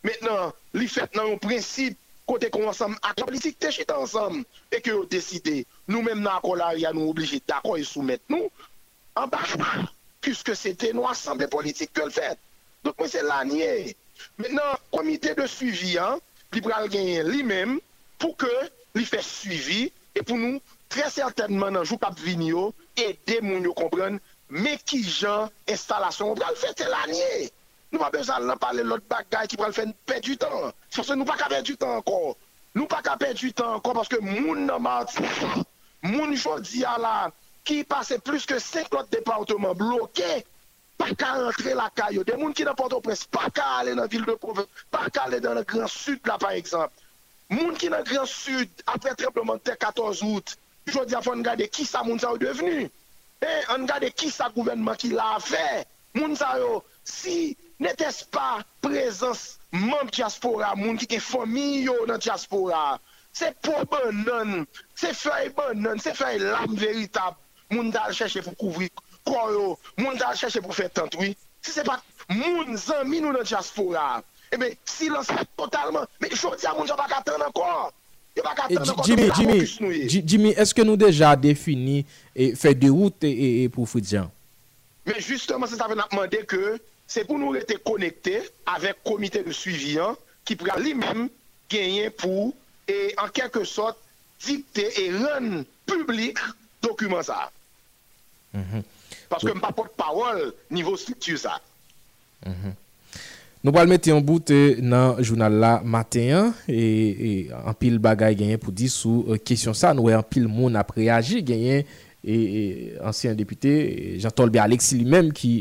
Mètenan, li fèt nan yon prinsip kote kon ansam akla politik te chit ansam e ke yo deside nou mèm nan akolari a nou oblije d'akon e soumet nou an bachman püske se te nou asamble politik ke l fèt. Don mwen se lanye. Mètenan, komite de suivi li pral genyen li mèm pou ke li fèt suivi e pou nou tre certainman nan jou kap vinyo e de moun yo komprenn Me ki jan instalasyon, ou pral fè tè lanye. Nou pa bezal nan pale lot bagay ki pral fè pè du tan. Fòse nou pa ka pè du tan ankon. Nou pa ka pè du tan ankon, paske moun nan mat, moun jodi ala, ki pase plus ke 50 departement bloke, pa ka rentre la kayo. De moun ki nan porto pres, pa ka ale nan vil de provence, pa ka ale nan gran sud la par exemple. Moun ki nan gran sud, apre treplemente 14 out, jodi a fòn gade ki sa moun ou devenu. E, an gade ki sa gouvenman ki la fe, moun yo, si netes pa prezans moun diaspora, moun ke fomi yo nan diaspora, se pou banan, se fay banan, se fay lam veritab, moun dal chèche pou kouvri koro, moun dal chèche pou fè tantoui, se se pat moun zanmi nou nan diaspora, ebe, si lan se totalman, me chou di a moun baka tan ankon. Jimmy, Jimmy, Jimmy, est-ce que nous déjà défini et fait de route et, pour Fridjan? Mais justement, c'est ça veut demandé que c'est pour nous rester connectés avec le comité de suivi hein, qui pourra lui-même gagner pour, et en quelque sorte, dicter et rendre public document ça. Mhm. Paske m pa pot parol nivou struktu sa. Mhm. Nou pal mette yon bout euh, nan jounal la maten e an pil bagay genyen pou di sou kesyon euh, sa. Nou e an pil moun ap reagi genyen e ansyen depite, Jean Tolbe Alexi li menm ki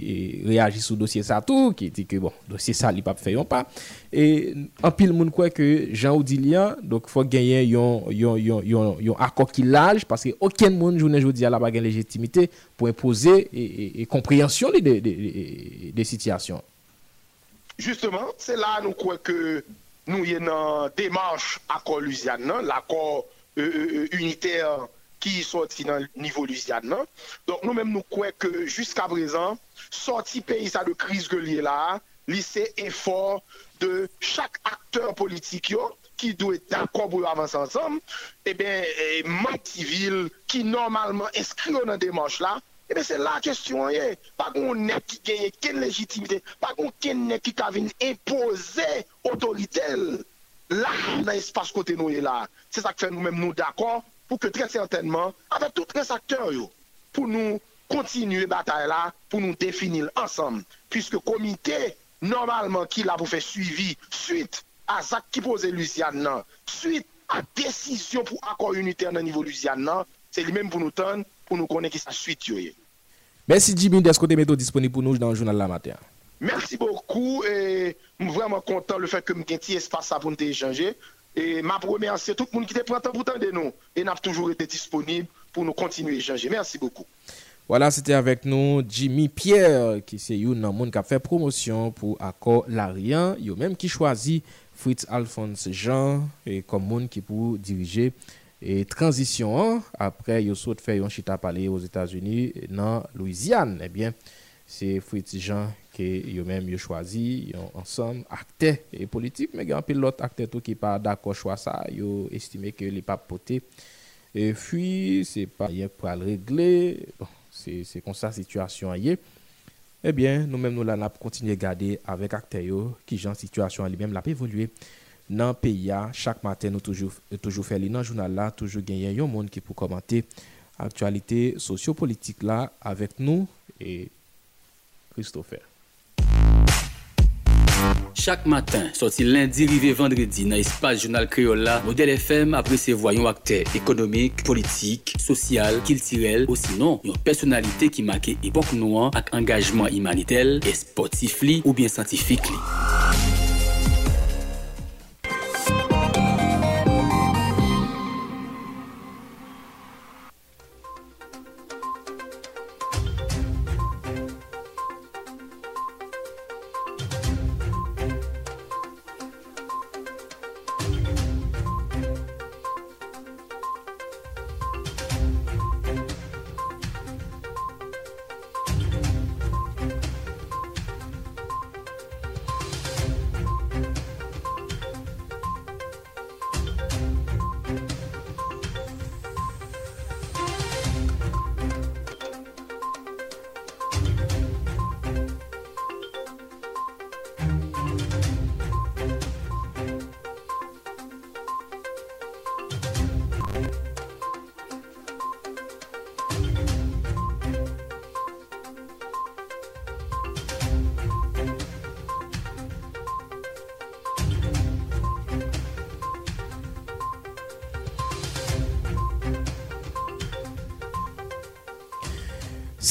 reagi sou dosye sa tou, ki eti ke bon, dosye sa li pap feyon pa, e an pil moun kwe ke Jean Oudilian, dok fwa genyen yon akokilaj, paske oken moun jounen joudi ala bagen legitimite pou impose e kompreyansyon li de sityasyon. Justement, c'est là nous croyons que nous y avons une démarche accord Louisiane, l'accord euh, euh, euh, unitaire qui sorti dans le niveau Louisiane. Donc nous-mêmes nous croyons que jusqu'à présent, sorti pays ça de crise que l'il là, lycée effort de chaque acteur politique qui doit être d'accord pour avancer ensemble, et eh bien, et civil qui normalement inscrit dans la démarche là, Ebe se la kestyon ye, pa kon ne ki genye ken legitimite, pa kon ken ne ki ka vin impose otoritel. là, dans l'espace côté nous est là. C'est ça que fait nous-mêmes nous d'accord pour que très certainement, avec tous les acteurs, pour nous continuer bataille là, pour nous définir ensemble. Puisque comité, normalement, qui l'a pour faire suivi suite à ça qui posait Louisiane, nan, suite à décision pour accord unitaire le niveau Louisiane, nan, c'est lui-même pour nous tendre, pour nous connaître qui sa suite. Merci Jimmy d'être côté méthode disponible pour nous dans le journal la matin? Merci beaucoup et je suis vraiment content le fait que nous ayons un petit espace pour nous échanger. Et ma première, c'est tout le monde qui te prend temps pour de nous et n'a toujours été disponible pour nous continuer à échanger. Merci beaucoup. Voilà, c'était avec nous Jimmy Pierre, qui c'est un monde qui a fait promotion pour Accord Larian. Il même qui choisit Fritz Alphonse Jean et comme monde qui pour diriger et transition après il a fait un chita parler aux États-Unis dans Louisiane. Eh bien, c'est Fritz Jean qui a même choisi ensemble acteur et politique mais il y a un pilote acteur qui pas d'accord choix ça, il estimé que les pas poté et puis c'est pas rien pour le régler. Bon, c'est comme ça la situation est. Eh bien, nous-mêmes, nous allons continuer à garder avec acteurs qui, genre, situation lui-même, l'a évolué dans le pays. Chaque matin, nous toujours, toujours fait dans le journal là, toujours gagner un monde qui peut commenter l'actualité sociopolitique là avec nous et Christopher. Chak matin, soti lundi rive vendredi nan espas jounal kreola, model FM apre se voyon akte ekonomik, politik, sosyal, kiltirel, osinon yon personalite ki make epok nouan ak engajman imanitel, esportif li ou bien santifik li.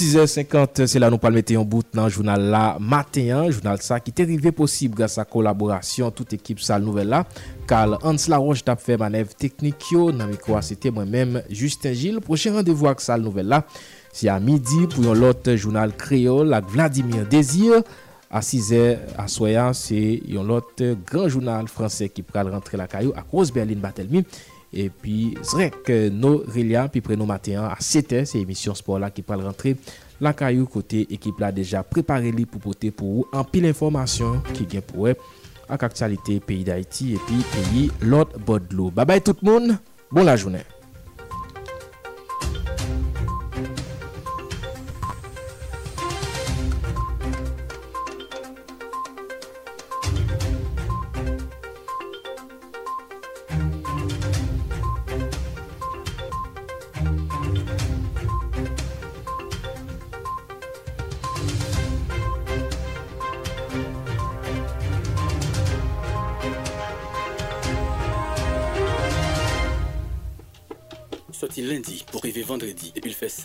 6h50, c'est là nous parlons en bout dans le journal là matin, journal ça qui est arrivé possible grâce à la collaboration toute équipe salle nouvelle là. Carl Hans Laroche t'a fait manœuvre technique yo, dans micro c'était moi-même Justin Gilles. Prochain rendez-vous avec salle nouvelle là, c'est à midi pour un autre journal créole avec Vladimir Désir. À 6h à Soya, c'est un autre grand journal français qui pourra rentrer la caillou à cause Berlin Batelmi. Et puis, c'est que euh, nos Rélia, puis prénom matin à 7h, c'est émission Sport là qui peut rentrer. La caillou côté équipe là déjà préparé lui pour porter pour vous en pile information qui vient pour eux à actualité pays d'Haïti et puis pays l'autre bord de l'eau. Bye bye tout le monde, bonne la journée.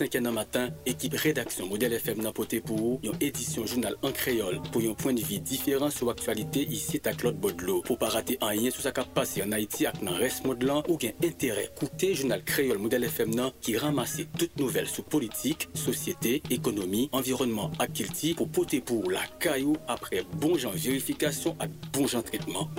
5e nan matin, ekip redaksyon Model FM nan pote pou ou, yon edisyon jounal an kreol pou yon pwen de vi diferan sou aktualite isi ta Claude Baudelot. Pour pa rate an yen sou sa kap pase an Haiti ak nan res mod lan ou gen entere koute jounal kreol Model FM nan ki ramase tout nouvel sou politik, sosyete, ekonomi, environnement ak kilti pou pote pou ou la kayou apre bon jan verifikasyon ak bon jan tretman.